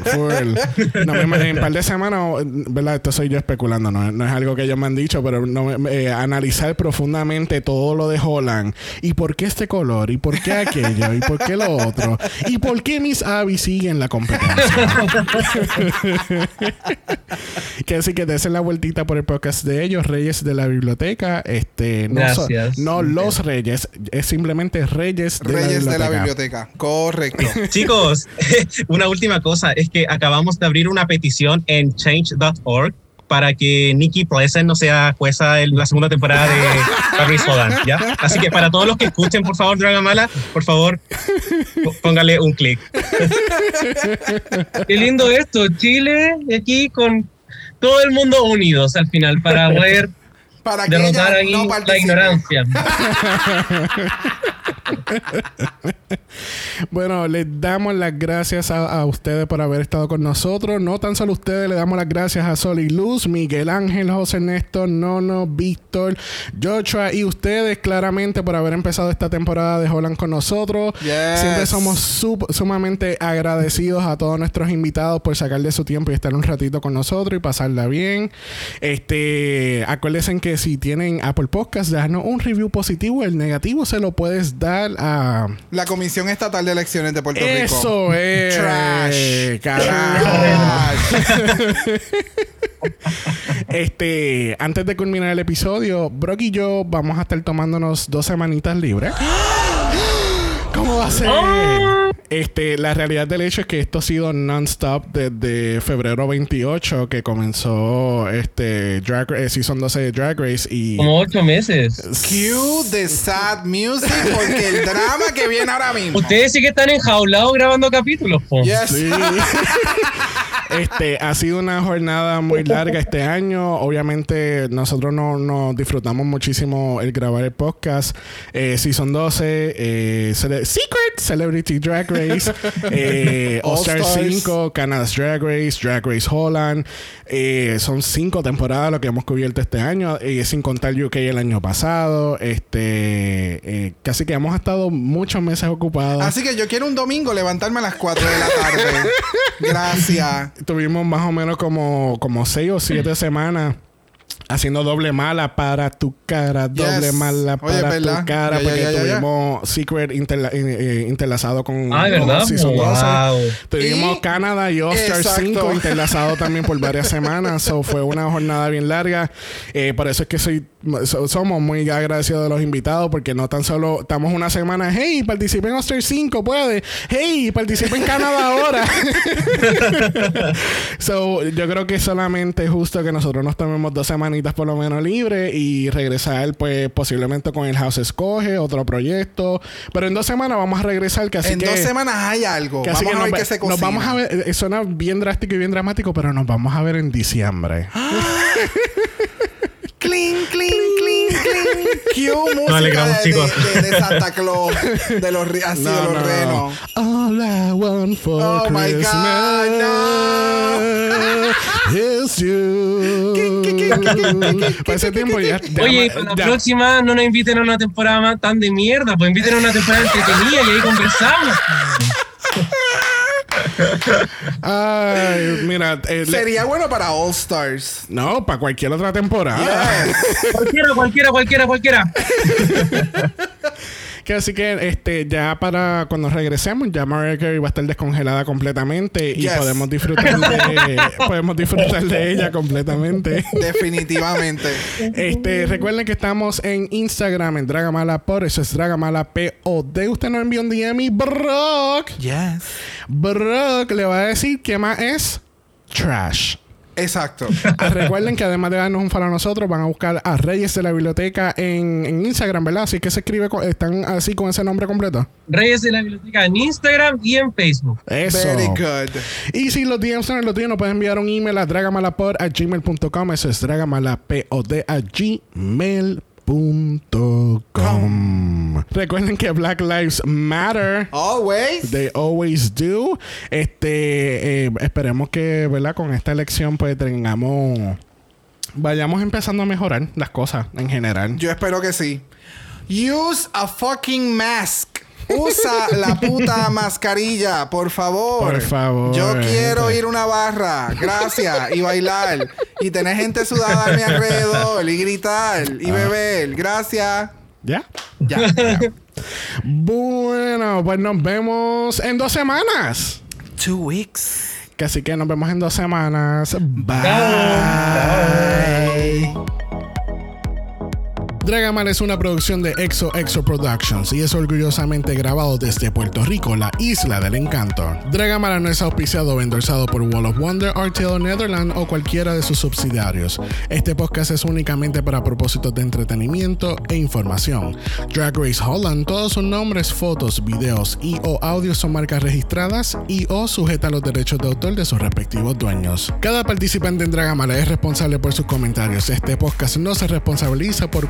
No me imagino, en un par de semanas, ¿verdad? Esto soy yo especulando, no, no es algo que ellos me han dicho, pero no, me- eh, analizar profundamente todo lo de Holland. ¿Y por qué este color? ¿Y por qué aquello? ¿Y por qué lo otro? ¿Y por qué Miss Abby sigue en la competencia? *laughs* que así que desen la vueltita por el podcast de ellos, Reyes de la Biblioteca. Este, no, so- Gracias. no los Reyes, es simplemente Reyes de Reyes la de la Biblioteca. biblioteca. Correcto. *laughs* Chicos, *laughs* una última cosa es que acabamos de abrir una petición en change.org para que Nikki Pleasant no sea jueza en la segunda temporada de *laughs* Paris Holland, ¿ya? Así que para todos los que escuchen, por favor, Dragamala, por favor, póngale un clic. Qué lindo esto. Chile aquí con todo el mundo unidos al final para poder Para que derrotar ella no la participe. ignorancia. *laughs* Bueno, les damos las gracias a, a ustedes por haber estado con nosotros. No tan solo ustedes, le damos las gracias a Sol y Luz, Miguel Ángel, José Ernesto, Nono, Víctor, Joshua y ustedes claramente por haber empezado esta temporada de Holland con nosotros. Yes. Siempre somos sumamente agradecidos a todos nuestros invitados por sacar de su tiempo y estar un ratito con nosotros y pasarla bien. Este, acuérdense que si tienen Apple Podcast, déjanos un review positivo. El negativo se lo puedes dar a La Comisión Estatal de Elecciones de Puerto Rico. eso es. Trash. Carajo. *laughs* Este, antes de culminar el episodio, Brock y yo vamos a estar tomándonos dos semanitas libres. *gasps* *gasps* ¿Cómo va a ser? Este, la realidad del hecho es que esto ha sido non-stop desde febrero 28 que comenzó este Drag Race, Season 12 de Drag Race y Como ocho meses. Cue the sad music porque el drama que viene ahora mismo. Ustedes sí que están enjaulados grabando capítulos, po. Yes. Sí. *laughs* este ha sido una jornada muy larga este año. Obviamente, nosotros no, nos disfrutamos muchísimo el grabar el podcast. Eh, Season 12, eh, Cele- Secret Celebrity Drag Race, eh, *laughs* All All Star Stars. 5, Canada's Drag Race, Drag Race Holland. Eh, son cinco temporadas lo que hemos cubierto este año, eh, sin contar UK el año pasado. Este, casi que hemos estado muchos meses ocupados. Así que yo quiero un domingo levantarme a las 4 de la tarde. *laughs* Gracias. Tuvimos más o menos como, como seis o siete *clears throat* semanas haciendo doble mala para tu cara, doble Yes. mala para tu cara, Ya, porque ya, ya, ya. tuvimos Secret interla- eh, eh, interlazado con, Ah, con ¿verdad? Season 12. Wow. Tuvimos Y- Canadá y Oscar Exacto. 5 interlazado también por varias *laughs* semanas. So, fue una jornada bien larga. Eh, por eso es que soy, so- somos muy agradecidos de los invitados porque no tan solo estamos una semana, hey, participe en Oscar 5, puede. Hey, participe en Canadá *laughs* ahora. *laughs* so, yo creo que solamente es justo que nosotros nos tomemos dos semanitas por lo menos libre y regresar, pues, posiblemente con el House Escoge, otro proyecto. Pero en dos semanas vamos a regresar, que así en que... dos semanas hay algo. Que así Vamos que a ver nos, qué se nos cocina. vamos a ver, eh, suena bien drástico y bien dramático, pero nos vamos a ver en diciembre. *laughs* Clean, clean, clean, clean. Cue música alegramos, de, chicos. de- de Santa Claus. De los, así, de los renos. All I want for Oh my Christmas God, is you. Para ese tiempo ya. Oye, la ya- próxima no nos inviten a una temporada más tan de mierda, pues inviten a una temporada entretenida y ahí conversamos. Ay, mira. eh, le- Sería bueno para All Stars. no, para cualquier otra temporada. Yes. Cualquiera, cualquiera, cualquiera, cualquiera. Que así que este ya para cuando regresemos ya Mariah Carey va a estar descongelada completamente y podemos disfrutar de *laughs* podemos disfrutar de ella completamente. Definitivamente. Este, recuerden que estamos en Instagram en Dragamala por eso es Dragamala POD. Usted nos envió un DM y Brock, Yes. Brock le va a decir que más es trash. Exacto. *laughs* Recuerden que además de darnos un follow a nosotros, van a buscar a Reyes de la Biblioteca en, en Instagram, ¿verdad? Así que se escribe, con- están así con ese nombre completo. Reyes de la Biblioteca en Instagram y en Facebook. Eso. Very good. Y si los DMs son los tuyos, nos pueden enviar un email a dragamalapod a gmail.com. Eso es dragamalapod a gmail.com. Recuerden que Black Lives Matter. Always. They always do. Este, eh, esperemos que, ¿verdad? Con esta elección, pues tengamos. Vayamos empezando a mejorar las cosas en general. Yo espero que sí. Use a fucking mask. Usa la puta *laughs* mascarilla, por favor. Por favor, Yo quiero gente. ir a una barra, gracias, y bailar. Y tener gente sudada a mi alrededor, y gritar, Ah. y beber. Gracias. ¿Ya? Ya. Bueno, pues nos vemos en dos semanas. Two weeks. Que así que nos vemos en dos semanas. Bye. Dragamal es una producción de Exo Exo Productions y es orgullosamente grabado desde Puerto Rico, la isla del encanto. Dragamala no es auspiciado o endorsado por Wall of Wonder, RTL Netherland o cualquiera de sus subsidiarios. Este podcast es únicamente para propósitos de entretenimiento e información. Drag Race Holland, todos sus nombres, fotos, videos y o audios son marcas registradas y o sujeta a los derechos de autor de sus respectivos dueños. Cada participante en Dragamala es responsable por sus comentarios. Este podcast no se responsabiliza por